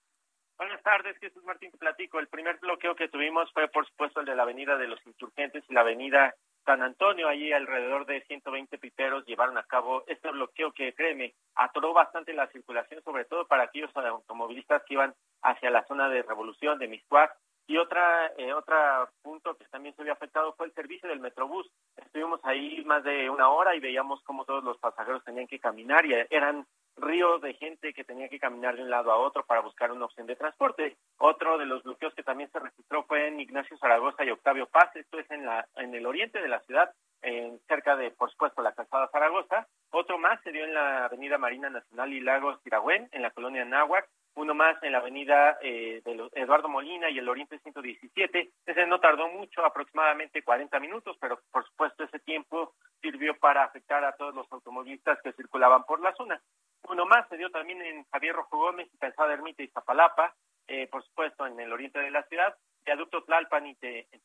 Buenas tardes, Jesús Martín, te platico. El primer bloqueo que tuvimos fue, por supuesto, el de la Avenida de los Insurgentes y la Avenida San Antonio. Allí alrededor de 120 piperos llevaron a cabo este bloqueo que, créeme, atoró bastante la circulación, sobre todo para aquellos automovilistas que iban hacia la zona de Revolución, de Miscuac, y otra, eh, otro punto que también se había afectado fue el servicio del Metrobús. Estuvimos ahí más de una hora y veíamos cómo todos los pasajeros tenían que caminar y eran ríos de gente que tenía que caminar de un lado a otro para buscar una opción de transporte. Otro de los bloqueos que también se registró fue en Ignacio Zaragoza y Octavio Paz, esto es en, la, en el oriente de la ciudad, en, cerca de, por supuesto, la calzada Zaragoza. Otro más se dio en la avenida Marina Nacional y Lagos Tiragüen, en la colonia Náhuac, uno más en la avenida eh, de Eduardo Molina y el Oriente 117. Ese no tardó mucho, aproximadamente 40 minutos, pero por supuesto ese tiempo sirvió para afectar a todos los automovilistas que circulaban por la zona. Uno más se dio también en Javier Rojo Gómez y Calzada Ermita y Zapalapa, eh, por supuesto en el oriente de la ciudad, Viaducto Tlalpan y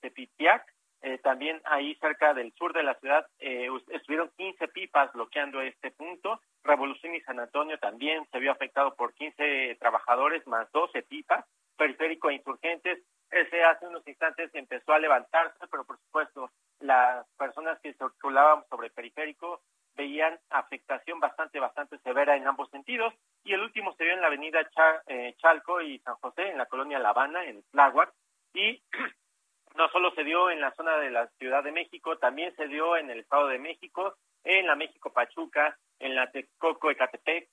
Tepitiac, eh, también ahí cerca del sur de la ciudad eh, estuvieron 15 pipas bloqueando este punto. Revolución y San Antonio también se vio afectado por 15 trabajadores más 12 pipas. Periférico e Insurgentes, ese hace unos instantes empezó a levantarse, pero por supuesto las personas que circulaban sobre periférico veían afectación bastante, bastante severa en ambos sentidos. Y el último se vio en la avenida eh, Chalco y San José, en la colonia La Habana, en Tláhuac. Y no solo se dio en la zona de la Ciudad de México, también se dio en el Estado de México, en la México Pachuca, en la Texcoco Ecatepec,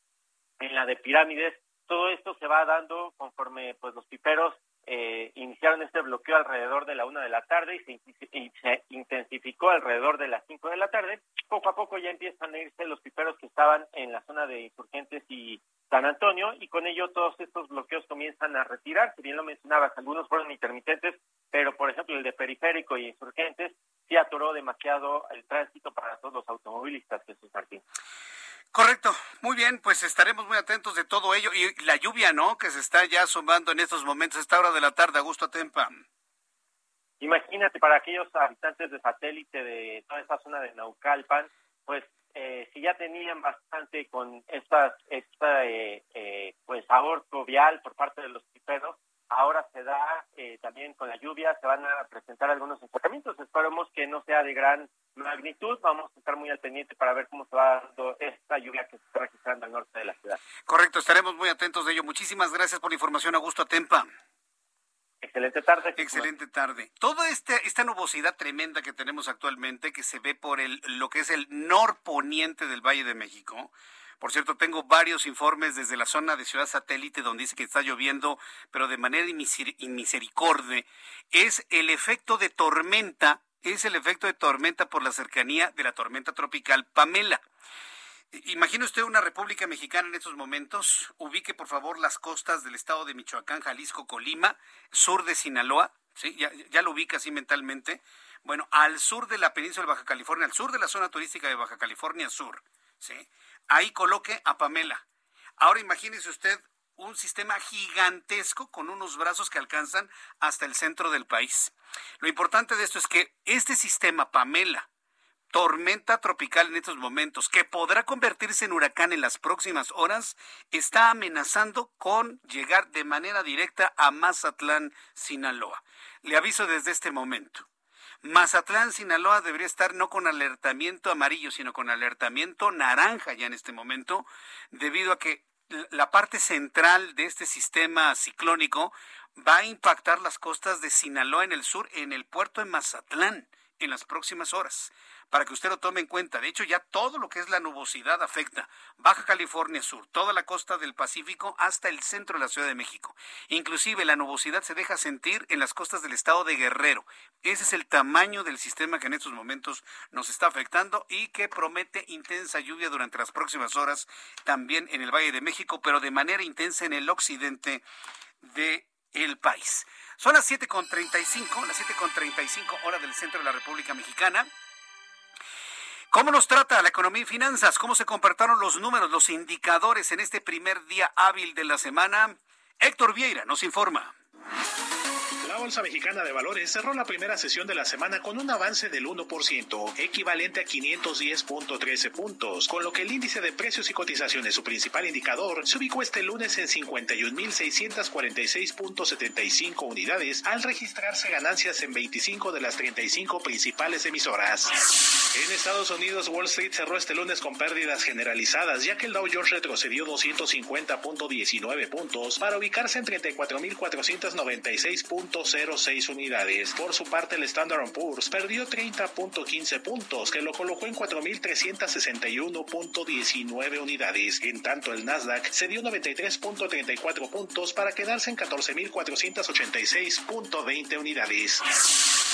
en la de Pirámides. Todo esto se va dando conforme pues los piperos eh, iniciaron este bloqueo alrededor de la una de la tarde y se, se, intensificó alrededor de las cinco de la tarde. Poco a poco ya empiezan a irse los piperos que estaban en la zona de insurgentes y San Antonio y con ello todos estos bloqueos comienzan a retirar. Si bien lo mencionabas, algunos fueron intermitentes, pero por ejemplo el de periférico y insurgentes sí atoró demasiado el tránsito para todos los automovilistas, Jesús Martín. Correcto, muy bien, pues estaremos muy atentos de todo ello y la lluvia, ¿no? Que se está ya asomando en estos momentos, a esta hora de la tarde, Augusto Tempa. Imagínate para aquellos habitantes de satélite de toda esta zona de Naucalpan, pues eh, si ya tenían bastante con estas, esta eh, eh, pues aborto vial por parte de los piperos, ahora se da eh, también con la lluvia, se van a presentar algunos enfocamientos. Esperemos que no sea de gran magnitud. Vamos a estar muy al pendiente para ver cómo se va dando esta lluvia que se está registrando al norte de la ciudad. Correcto, estaremos muy atentos de ello. Muchísimas gracias por la información, Augusto Atempa. Excelente tarde. Excelente tarde. Toda este, esta nubosidad tremenda que tenemos actualmente, que se ve por el, lo que es el norponiente del Valle de México, por cierto, tengo varios informes desde la zona de Ciudad Satélite donde dice que está lloviendo, pero de manera inmisericordia. Es el efecto de tormenta, es el efecto de tormenta por la cercanía de la tormenta tropical Pamela. Imagine usted una República Mexicana en estos momentos. Ubique, por favor, las costas del estado de Michoacán, Jalisco, Colima, sur de Sinaloa. ¿sí? Ya, ya lo ubica así mentalmente. Bueno, al sur de la península de Baja California, al sur de la zona turística de Baja California Sur. ¿sí? Ahí coloque a Pamela. Ahora imagínese usted un sistema gigantesco con unos brazos que alcanzan hasta el centro del país. Lo importante de esto es que este sistema Pamela, tormenta tropical en estos momentos, que podrá convertirse en huracán en las próximas horas, está amenazando con llegar de manera directa a Mazatlán, Sinaloa. Le aviso desde este momento. Mazatlán, Sinaloa debería estar no con alertamiento amarillo, sino con alertamiento naranja ya en este momento, debido a que la parte central de este sistema ciclónico va a impactar las costas de Sinaloa en el sur, en el puerto de Mazatlán, en las próximas horas para que usted lo tome en cuenta. De hecho, ya todo lo que es la nubosidad afecta Baja California Sur, toda la costa del Pacífico hasta el centro de la Ciudad de México. Inclusive la nubosidad se deja sentir en las costas del estado de Guerrero. Ese es el tamaño del sistema que en estos momentos nos está afectando y que promete intensa lluvia durante las próximas horas también en el Valle de México, pero de manera intensa en el occidente de el país. Son las 7.35, las 7.35 horas del centro de la República Mexicana. ¿Cómo nos trata la economía y finanzas? ¿Cómo se comportaron los números, los indicadores en este primer día hábil de la semana? Héctor Vieira nos informa. La Bolsa Mexicana de Valores cerró la primera sesión de la semana con un avance del 1%, equivalente a 510.13 puntos, con lo que el índice de precios y cotizaciones, su principal indicador, se ubicó este lunes en 51.646.75 unidades al registrarse ganancias en 25 de las 35 principales emisoras. En Estados Unidos, Wall Street cerró este lunes con pérdidas generalizadas, ya que el Dow Jones retrocedió 250.19 puntos para ubicarse en 34.496 puntos 0.06 unidades. Por su parte, el Standard Poor's perdió 30.15 puntos, que lo colocó en 4.361.19 unidades. En tanto, el Nasdaq cedió 93.34 puntos para quedarse en 14.486.20 unidades.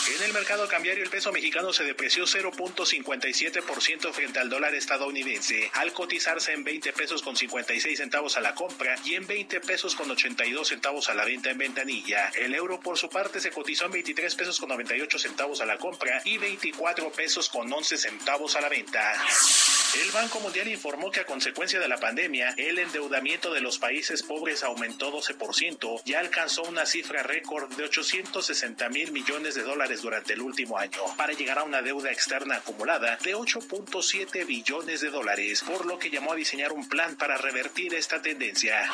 En el mercado cambiario el peso mexicano se depreció 0.57% frente al dólar estadounidense, al cotizarse en 20 pesos con 56 centavos a la compra y en 20 pesos con 82 centavos a la venta en ventanilla. El euro por su parte se cotizó en 23 pesos con 98 centavos a la compra y 24 pesos con 11 centavos a la venta. El Banco Mundial informó que a consecuencia de la pandemia, el endeudamiento de los países pobres aumentó 12% y alcanzó una cifra récord de 860 mil millones de dólares durante el último año, para llegar a una deuda externa acumulada de 8.7 billones de dólares, por lo que llamó a diseñar un plan para revertir esta tendencia.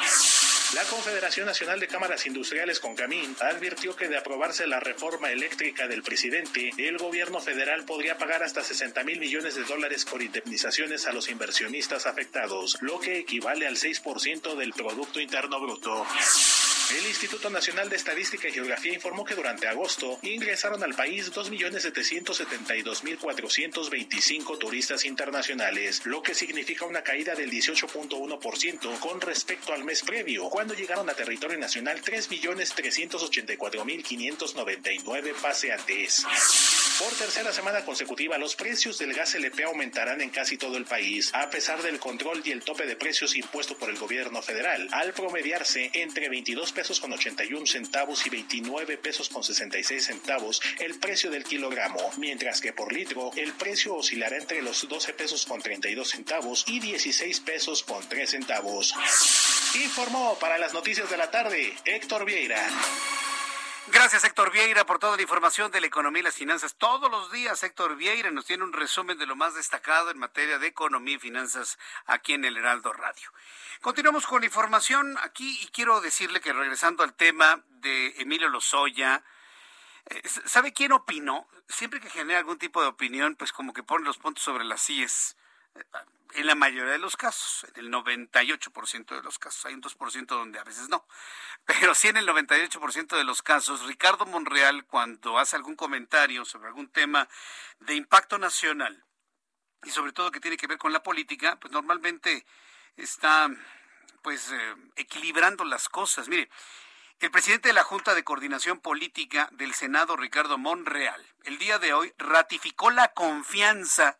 La Confederación Nacional de Cámaras Industriales Concamín advirtió que de aprobarse la reforma eléctrica del presidente, el gobierno federal podría pagar hasta 60 mil millones de dólares por indemnizaciones a los inversionistas afectados, lo que equivale al 6% del Producto Interno Bruto. El Instituto Nacional de Estadística y Geografía informó que durante agosto ingresaron al país 2.772.425 turistas internacionales, lo que significa una caída del 18.1% con respecto al mes previo, cuando llegaron a territorio nacional 3.384.599 paseantes. Por tercera semana consecutiva, los precios del gas LP aumentarán en casi todo el país, a pesar del control y el tope de precios impuesto por el gobierno federal, al promediarse entre 22 pesos con 81 centavos y 29 pesos con 66 centavos el precio del kilogramo, mientras que por litro el precio oscilará entre los 12 pesos con 32 centavos y 16 pesos con 3 centavos. Informó para las noticias de la tarde Héctor Vieira. Gracias, Héctor Vieira, por toda la información de la economía y las finanzas. Todos los días, Héctor Vieira nos tiene un resumen de lo más destacado en materia de economía y finanzas aquí en el Heraldo Radio. Continuamos con información aquí y quiero decirle que regresando al tema de Emilio Lozoya, eh, ¿sabe quién opinó? Siempre que genera algún tipo de opinión, pues como que pone los puntos sobre las sillas en la mayoría de los casos, en el 98% de los casos, hay un 2% donde a veces no, pero sí en el 98% de los casos, Ricardo Monreal cuando hace algún comentario sobre algún tema de impacto nacional y sobre todo que tiene que ver con la política, pues normalmente está pues eh, equilibrando las cosas. Mire, el presidente de la Junta de Coordinación Política del Senado, Ricardo Monreal, el día de hoy ratificó la confianza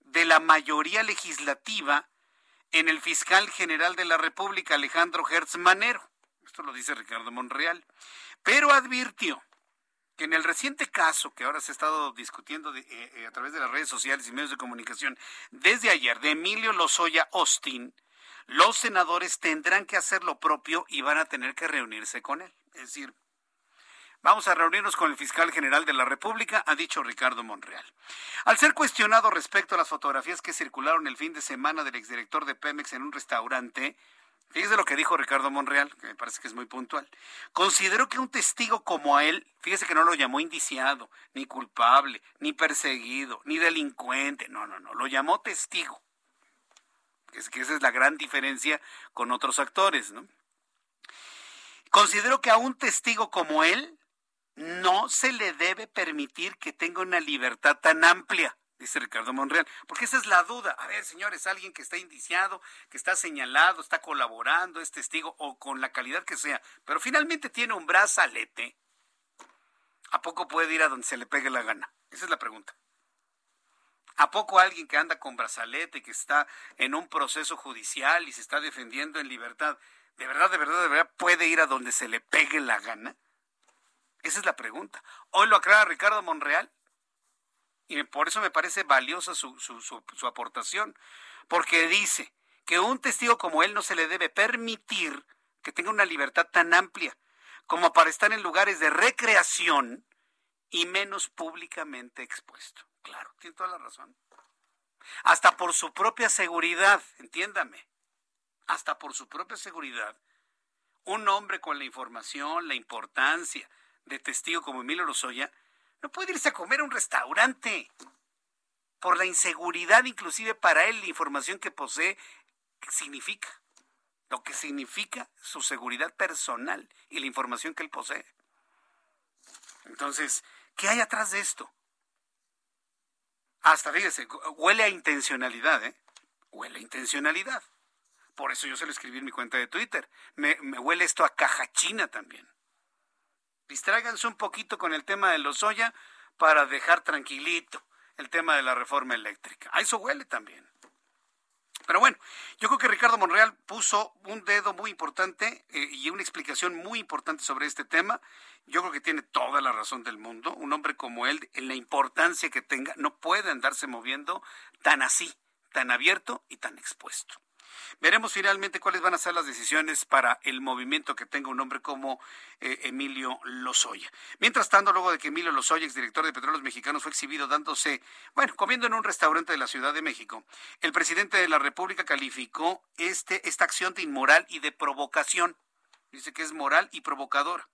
de la mayoría legislativa en el fiscal general de la República, Alejandro Hertz Manero. Esto lo dice Ricardo Monreal. Pero advirtió que en el reciente caso que ahora se ha estado discutiendo eh, eh, a través de las redes sociales y medios de comunicación desde ayer de Emilio Lozoya Austin, los senadores tendrán que hacer lo propio y van a tener que reunirse con él. Es decir, Vamos a reunirnos con el fiscal general de la República, ha dicho Ricardo Monreal. Al ser cuestionado respecto a las fotografías que circularon el fin de semana del exdirector de Pemex en un restaurante, fíjese lo que dijo Ricardo Monreal, que me parece que es muy puntual. Considero que un testigo como a él, fíjese que no lo llamó indiciado, ni culpable, ni perseguido, ni delincuente, no, no, no, lo llamó testigo. Es que esa es la gran diferencia con otros actores, ¿no? Considero que a un testigo como él no se le debe permitir que tenga una libertad tan amplia, dice Ricardo Monreal, porque esa es la duda. A ver, señores, alguien que está indiciado, que está señalado, está colaborando, es testigo o con la calidad que sea, pero finalmente tiene un brazalete, ¿a poco puede ir a donde se le pegue la gana? Esa es la pregunta. ¿A poco alguien que anda con brazalete, que está en un proceso judicial y se está defendiendo en libertad, de verdad, de verdad, de verdad, puede ir a donde se le pegue la gana? Esa es la pregunta. Hoy lo aclara Ricardo Monreal y por eso me parece valiosa su, su, su, aportación, porque dice que un testigo como él no se le debe permitir que tenga una libertad tan amplia como para estar en lugares de recreación y menos públicamente expuesto. Claro, tiene toda la razón. Hasta por su propia seguridad, entiéndame, hasta por su propia seguridad, un hombre con la información, la importancia, de testigo como Emilio Lozoya, no puede irse a comer a un restaurante por la inseguridad inclusive para él la información que posee significa lo que significa su seguridad personal y la información que él posee. Entonces, ¿qué hay atrás de esto? Hasta fíjese, huele a intencionalidad, ¿eh? Huele a intencionalidad. Por eso yo se lo escribí en mi cuenta de Twitter. Me, me huele esto a caja china también. Distráiganse un poquito con el tema de los soya para dejar tranquilito el tema de la reforma eléctrica. A eso huele también. Pero bueno, yo creo que Ricardo Monreal puso un dedo muy importante eh, y una explicación muy importante sobre este tema. Yo creo que tiene toda la razón del mundo. Un hombre como él, en la importancia que tenga, no puede andarse moviendo tan así, tan abierto y tan expuesto. Veremos finalmente cuáles van a ser las decisiones para el movimiento que tenga un hombre como eh, Emilio Lozoya. Mientras tanto, luego de que Emilio Lozoya, exdirector de Petróleos Mexicanos, fue exhibido dándose, bueno, comiendo en un restaurante de la Ciudad de México, el presidente de la República calificó este, esta acción de inmoral y de provocación. Dice que es moral y provocadora.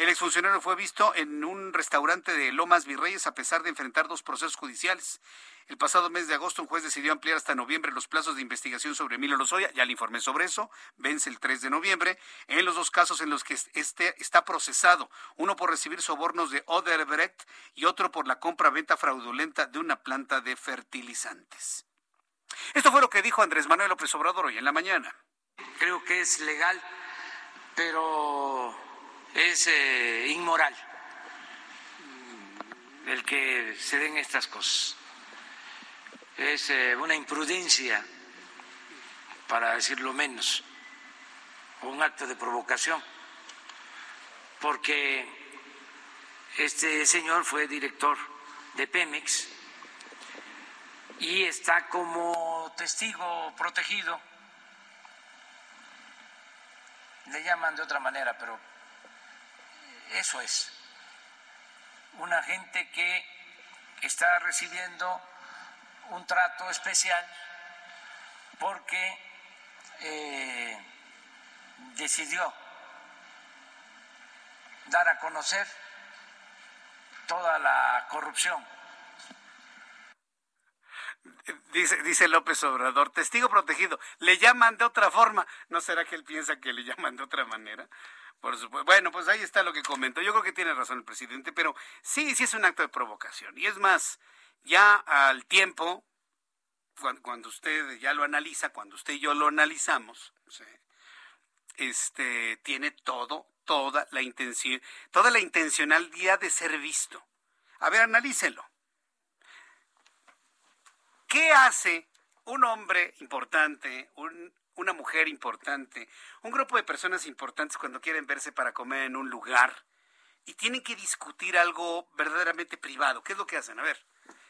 El exfuncionario fue visto en un restaurante de Lomas Virreyes a pesar de enfrentar dos procesos judiciales. El pasado mes de agosto un juez decidió ampliar hasta noviembre los plazos de investigación sobre Emilio Lozoya, ya le informé sobre eso, vence el 3 de noviembre, en los dos casos en los que este está procesado, uno por recibir sobornos de Oderbrecht y otro por la compra-venta fraudulenta de una planta de fertilizantes. Esto fue lo que dijo Andrés Manuel López Obrador hoy en la mañana. Creo que es legal, pero es eh, inmoral el que se den estas cosas. Es eh, una imprudencia, para decirlo menos, un acto de provocación, porque este señor fue director de Pemex y está como testigo protegido. Le llaman de otra manera, pero eso es. Una gente que está recibiendo un trato especial porque eh, decidió dar a conocer toda la corrupción. Dice, dice López Obrador, testigo protegido, le llaman de otra forma. ¿No será que él piensa que le llaman de otra manera? Por supuesto. Bueno, pues ahí está lo que comentó. Yo creo que tiene razón el presidente, pero sí, sí es un acto de provocación. Y es más, ya al tiempo, cuando, usted ya lo analiza, cuando usted y yo lo analizamos, este tiene todo, toda la intención, toda la intencionalidad de ser visto. A ver, analícelo. ¿Qué hace un hombre importante, un una mujer importante, un grupo de personas importantes cuando quieren verse para comer en un lugar y tienen que discutir algo verdaderamente privado. ¿Qué es lo que hacen? A ver.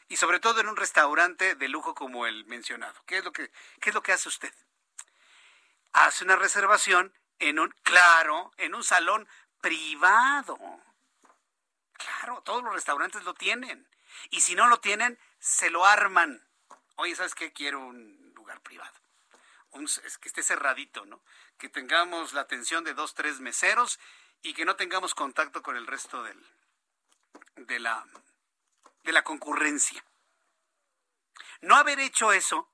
Y sobre todo en un restaurante de lujo como el mencionado. ¿Qué es lo que, qué es lo que hace usted? Hace una reservación en un, claro, en un salón privado. Claro, todos los restaurantes lo tienen. Y si no lo tienen, se lo arman. Oye, ¿sabes qué? Quiero un lugar privado es que esté cerradito, ¿no? Que tengamos la atención de dos, tres meseros y que no tengamos contacto con el resto del, de, la, de la concurrencia. No haber hecho eso,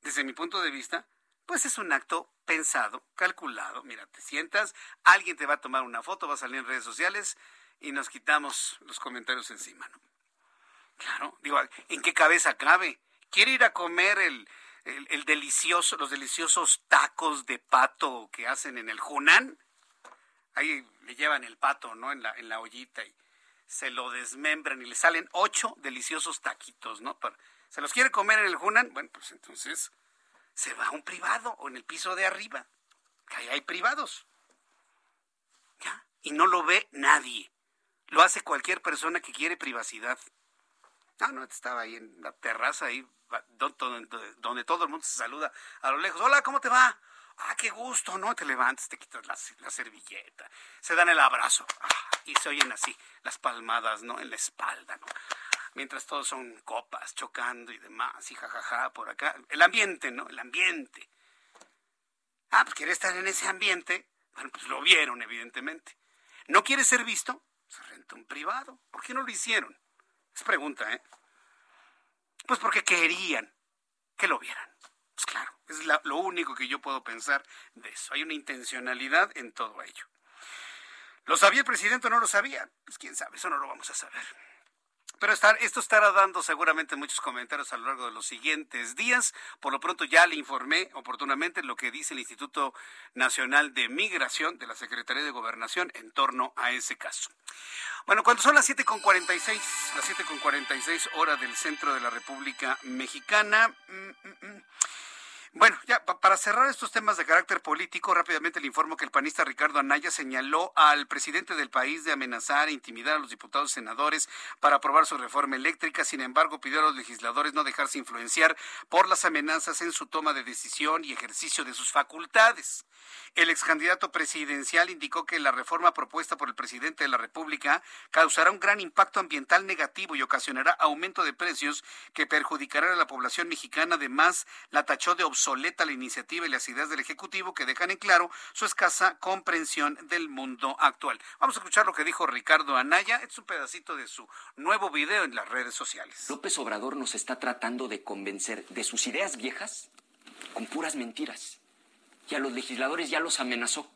desde mi punto de vista, pues es un acto pensado, calculado. Mira, te sientas, alguien te va a tomar una foto, va a salir en redes sociales y nos quitamos los comentarios encima, ¿no? Claro, digo, ¿en qué cabeza cabe? ¿Quiere ir a comer el, el, delicioso, los deliciosos tacos de pato que hacen en el Junán. Ahí le llevan el pato, ¿no? En la, en la ollita y se lo desmembran y le salen ocho deliciosos taquitos, ¿no? ¿Se los quiere comer en el Junán? Bueno, pues entonces se va a un privado o en el piso de arriba, que ahí hay privados. ¿Ya? Y no lo ve nadie. Lo hace cualquier persona que quiere privacidad. Ah, no, estaba ahí en la terraza, ahí donde todo el mundo se saluda a lo lejos. Hola, ¿cómo te va? Ah, qué gusto, ¿no? Te levantas, te quitas la, servilleta, se dan el abrazo ah, y se oyen así las palmadas, ¿no? En la espalda, ¿no? Mientras todos son copas chocando y demás, y jajaja por acá. El ambiente, ¿no? El ambiente. Ah, pues quiere estar en ese ambiente. Bueno, pues lo vieron, evidentemente. ¿No quiere ser visto? Se renta un privado. ¿Por qué no lo hicieron? Es pregunta, ¿eh? Pues porque querían que lo vieran. Pues claro, es lo único que yo puedo pensar de eso. Hay una intencionalidad en todo ello. ¿Lo sabía el presidente o no lo sabía? Pues quién sabe, eso no lo vamos a saber. Pero estar, esto estará dando seguramente muchos comentarios a lo largo de los siguientes días. Por lo pronto ya le informé oportunamente lo que dice el Instituto Nacional de Migración de la Secretaría de Gobernación en torno a ese caso. Bueno, cuando son las 7.46, las 7.46 horas del centro de la República Mexicana. Mm, mm, mm. Bueno, ya para cerrar estos temas de carácter político, rápidamente le informo que el panista Ricardo Anaya señaló al presidente del país de amenazar e intimidar a los diputados y senadores para aprobar su reforma eléctrica. Sin embargo, pidió a los legisladores no dejarse influenciar por las amenazas en su toma de decisión y ejercicio de sus facultades. El ex candidato presidencial indicó que la reforma propuesta por el presidente de la República causará un gran impacto ambiental negativo y ocasionará aumento de precios que perjudicará a la población mexicana. Además, la tachó de obsoleta la iniciativa y las ideas del Ejecutivo que dejan en claro su escasa comprensión del mundo actual. Vamos a escuchar lo que dijo Ricardo Anaya. Es un pedacito de su nuevo video en las redes sociales. López Obrador nos está tratando de convencer de sus ideas viejas con puras mentiras y a los legisladores ya los amenazó.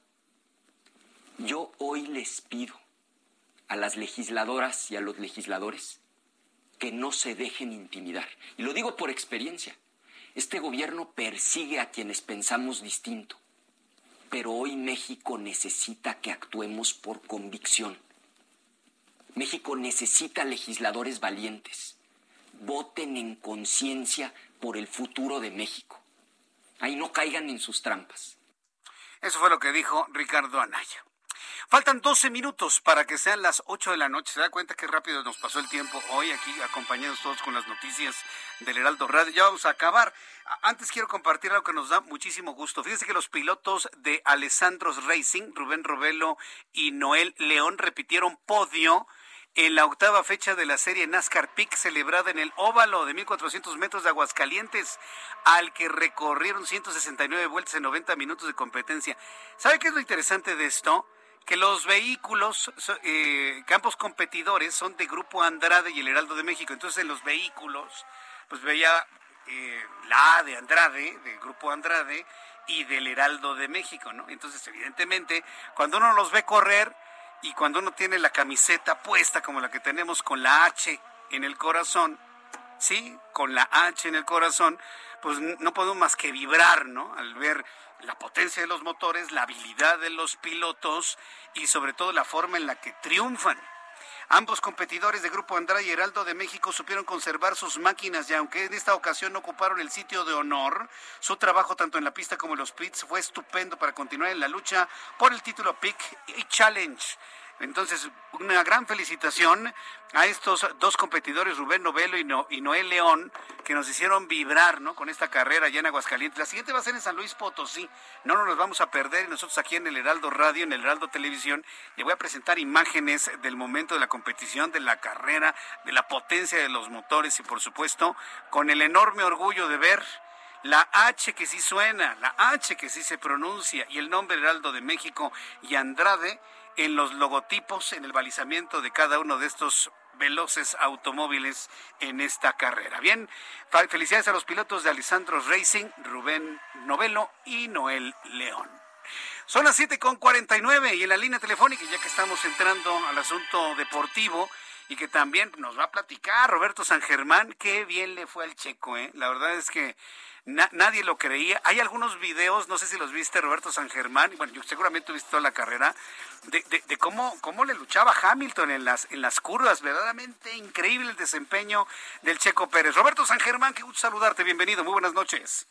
Yo hoy les pido a las legisladoras y a los legisladores que no se dejen intimidar. Y lo digo por experiencia. Este gobierno persigue a quienes pensamos distinto. Pero hoy México necesita que actuemos por convicción. México necesita legisladores valientes. Voten en conciencia por el futuro de México. Ahí no caigan en sus trampas. Eso fue lo que dijo Ricardo Anaya. Faltan 12 minutos para que sean las 8 de la noche. ¿Se da cuenta qué rápido nos pasó el tiempo hoy aquí acompañados todos con las noticias del Heraldo Radio? Ya vamos a acabar. Antes quiero compartir algo que nos da muchísimo gusto. Fíjense que los pilotos de Alessandros Racing, Rubén Robelo y Noel León, repitieron podio en la octava fecha de la serie NASCAR Peak celebrada en el óvalo de 1400 metros de Aguascalientes, al que recorrieron 169 vueltas en 90 minutos de competencia. ¿Sabe qué es lo interesante de esto? Que los vehículos, eh, campos competidores, son de Grupo Andrade y el Heraldo de México. Entonces en los vehículos, pues veía eh, la A de Andrade, del Grupo Andrade, y del Heraldo de México, ¿no? Entonces, evidentemente, cuando uno los ve correr, y cuando uno tiene la camiseta puesta como la que tenemos con la H en el corazón, ¿sí? Con la H en el corazón, pues no podemos más que vibrar, ¿no? Al ver la potencia de los motores, la habilidad de los pilotos y sobre todo la forma en la que triunfan. Ambos competidores de Grupo Andrade y Heraldo de México supieron conservar sus máquinas y aunque en esta ocasión no ocuparon el sitio de honor, su trabajo tanto en la pista como en los pits fue estupendo para continuar en la lucha por el título Peak y Challenge. Entonces, una gran felicitación a estos dos competidores, Rubén Novelo y, Noel León, que nos hicieron vibrar ¿no? con esta carrera allá en Aguascalientes. La siguiente va a ser en San Luis Potosí. No nos vamos a perder. Nosotros aquí en el Heraldo Radio, en el Heraldo Televisión, le voy a presentar imágenes del momento de la competición, de la carrera, de la potencia de los motores y, por supuesto, con el enorme orgullo de ver la H que sí suena, la H que sí se pronuncia y el nombre Heraldo de México y Andrade en los logotipos, en el balizamiento de cada uno de estos veloces automóviles en esta carrera. Bien, felicidades a los pilotos de Alessandros Racing, Rubén Novelo y Noel León. Son las 7.49 y en la línea telefónica, ya que estamos entrando al asunto deportivo y que también nos va a platicar Roberto San Germán, qué bien le fue al checo, ¿eh? La verdad es que nadie lo creía. Hay algunos videos, no sé si los viste Roberto San Germán, bueno, yo seguramente he visto la carrera, de, de, cómo, cómo le luchaba Hamilton en las, en las curvas. Verdaderamente increíble el desempeño del Checo Pérez. Roberto San Germán, qué gusto saludarte, bienvenido, muy buenas noches.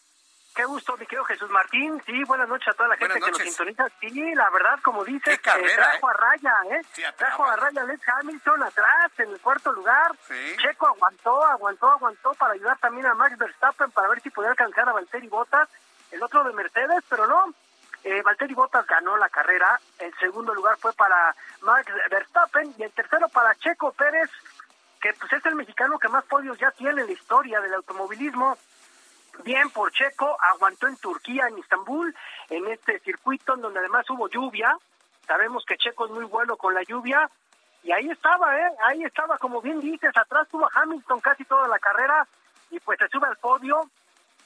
Qué gusto, mi querido Jesús Martín. Sí, buenas noches a toda la gente que nos sintoniza. Sí, la verdad, como dices, eh, trajo a raya, ¿eh? trajo a raya Alex Hamilton atrás en el cuarto lugar. Checo aguantó, aguantó, aguantó para ayudar también a Max Verstappen para ver si podía alcanzar a Valtteri Bottas, el otro de Mercedes, pero no. Eh, Valtteri Bottas ganó la carrera. El segundo lugar fue para Max Verstappen y el tercero para Checo Pérez, que pues es el mexicano que más podios ya tiene en la historia del automovilismo bien por Checo, aguantó en Turquía, en Estambul, en este circuito en donde además hubo lluvia. Sabemos que Checo es muy bueno con la lluvia. Y ahí estaba, ¿eh? Ahí estaba, como bien dices, atrás tuvo Hamilton casi toda la carrera y pues se sube al podio.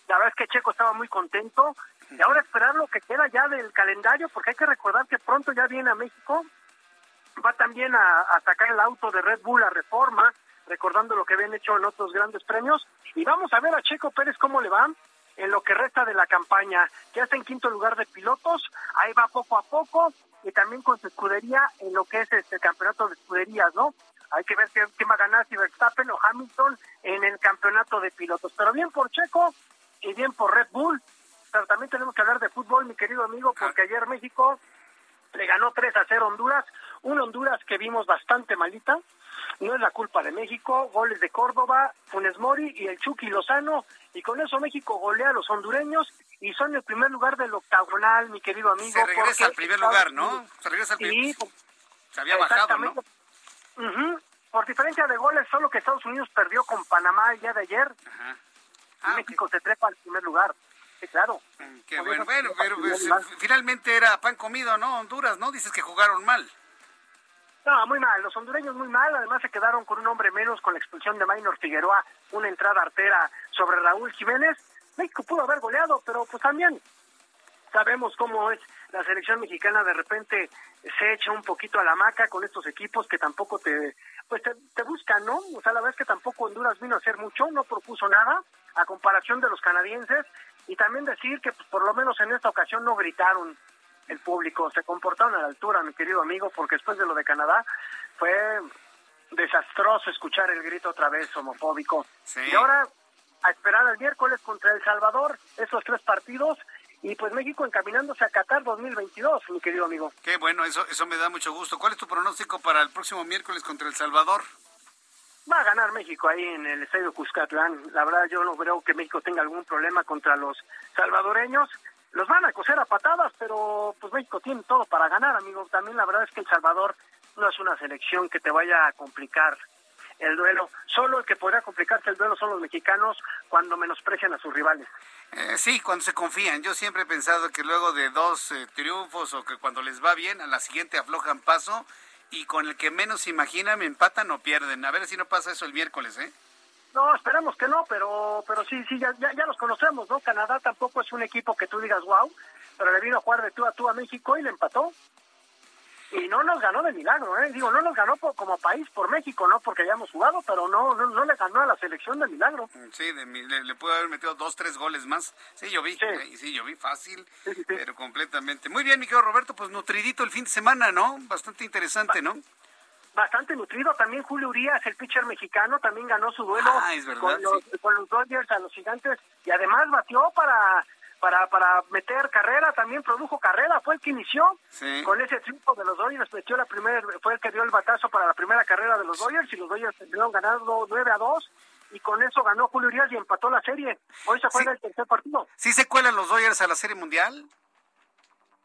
La verdad es que Checo estaba muy contento. Y ahora esperar lo que queda ya del calendario, porque hay que recordar que pronto ya viene a México. Va también a, a sacar el auto de Red Bull a reforma recordando lo que habían hecho en otros grandes premios. Y vamos a ver a Checo Pérez cómo le va en lo que resta de la campaña. Ya está en quinto lugar de pilotos, ahí va poco a poco, y también con su escudería en lo que es este campeonato de escuderías, ¿no? Hay que ver quién va a ganar, si Verstappen o Hamilton en el campeonato de pilotos. Pero bien por Checo y bien por Red Bull. Pero también tenemos que hablar de fútbol, mi querido amigo, porque ayer México le ganó 3 a 0 Honduras, un Honduras que vimos bastante malita, no es la culpa de México, goles de Córdoba, Funes Mori y el Chucky Lozano, y con eso México golea a los hondureños y son el primer lugar del octagonal, mi querido amigo. Se regresa al primer lugar, ¿no? Se regresa al primer Sí, Se había bajado, ¿no? Por diferencia de goles, solo que Estados Unidos perdió con Panamá el día de ayer. Ah, y México se trepa al primer lugar. Sí, claro. Qué Por bueno, bueno, pero pues, lugar. finalmente era pan comido, ¿no? Honduras, ¿no? Dices que jugaron mal. No, muy mal. Los hondureños muy mal. Además se quedaron con un hombre menos con la expulsión de Maynor Figueroa, una entrada artera sobre Raúl Jiménez. México pudo haber goleado, pero pues también sabemos cómo es la selección mexicana. De repente se echa un poquito a la maca con estos equipos que tampoco te pues te, te buscan, ¿no? O sea, la verdad es que tampoco Honduras vino a hacer mucho, no propuso nada a comparación de los canadienses y también decir que pues, por lo menos en esta ocasión no gritaron el público, se comportaron a la altura, mi querido amigo, porque después de lo de Canadá fue desastroso escuchar el grito otra vez homofóbico. Y ahora a esperar el miércoles contra El Salvador, esos tres partidos, y pues México encaminándose a Qatar 2022, mi querido amigo. Qué bueno, eso, eso me da mucho gusto. ¿Cuál es tu pronóstico para el próximo miércoles contra El Salvador? Va a ganar México ahí en el estadio Cuscatlán. La verdad yo no creo que México tenga algún problema contra los salvadoreños. Los van a coser a patadas, pero pues México tiene todo para ganar, amigo. También la verdad es que El Salvador no es una selección que te vaya a complicar el duelo. Solo el que podría complicarse el duelo son los mexicanos cuando menosprecian a sus rivales. Eh, sí, cuando se confían. Yo siempre he pensado que luego de dos eh, triunfos o que cuando les va bien, a la siguiente aflojan paso y con el que menos se imaginan empatan o pierden. A ver si no pasa eso el miércoles, ¿eh? No, esperamos que no, pero pero sí, sí, ya, ya, ya los conocemos, ¿no? Canadá tampoco es un equipo que tú digas, wow, pero le vino a jugar de tú a tú a México y le empató. Y no nos ganó de milagro, ¿eh? Digo, no nos ganó por- como país por México, ¿no? Porque hayamos jugado, pero no, no, no le ganó a la selección de milagro. Sí, de le, le pudo haber metido dos, tres goles más. Sí, yo vi, eh, sí, yo vi fácil, pero completamente. Muy bien, mi querido Roberto, pues nutridito el fin de semana, ¿no? Bastante interesante, ¿no? Bastante nutrido. También Julio Urias, el pitcher mexicano, también ganó su duelo Ah, verdad, con, los, con los Dodgers a los gigantes y además batió para, para, para meter carrera, también produjo carrera, fue el que inició. Sí. Con ese triunfo de los Dodgers, metió la primera, fue el que dio el batazo para la primera carrera de los Dodgers y los Dodgers terminaron ganando 9 a 2 y con eso ganó Julio Urias y empató la serie. Hoy se juega el tercer partido. ¿Sí se cuelan los Dodgers a la Serie Mundial?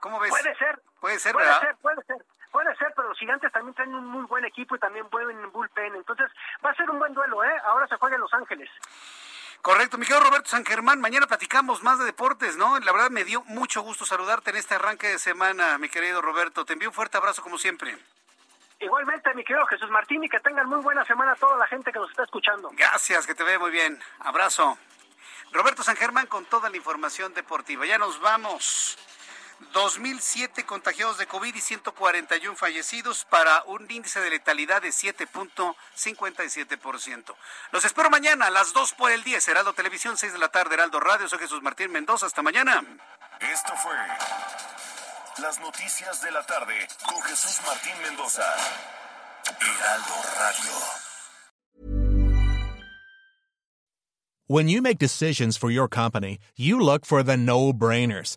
¿Cómo ves? Puede ser. Puede ser, puede ¿verdad? ser, puede ser. Puede ser, pero los gigantes también tienen un muy buen equipo y también buen bullpen. Entonces, va a ser un buen duelo, ¿eh? Ahora se juega en Los Ángeles. Correcto, mi querido Roberto San Germán, mañana platicamos más de deportes, ¿no? La verdad me dio mucho gusto saludarte en este arranque de semana, mi querido Roberto. Te envío un fuerte abrazo como siempre. Igualmente, mi querido Jesús Martín, y que tengan muy buena semana toda la gente que nos está escuchando. Gracias, que te vea muy bien. Abrazo. Roberto San Germán con toda la información deportiva. Ya nos vamos. 2007 contagiados de COVID y 141 fallecidos para un índice de letalidad de 7.57%. Los espero mañana a las 2 por el 10, Heraldo Televisión, 6 de la tarde, Heraldo Radio. Soy Jesús Martín Mendoza. Hasta mañana. Esto fue Las Noticias de la Tarde con Jesús Martín Mendoza. Heraldo Radio. When you make decisions for your company, you look for the no brainers.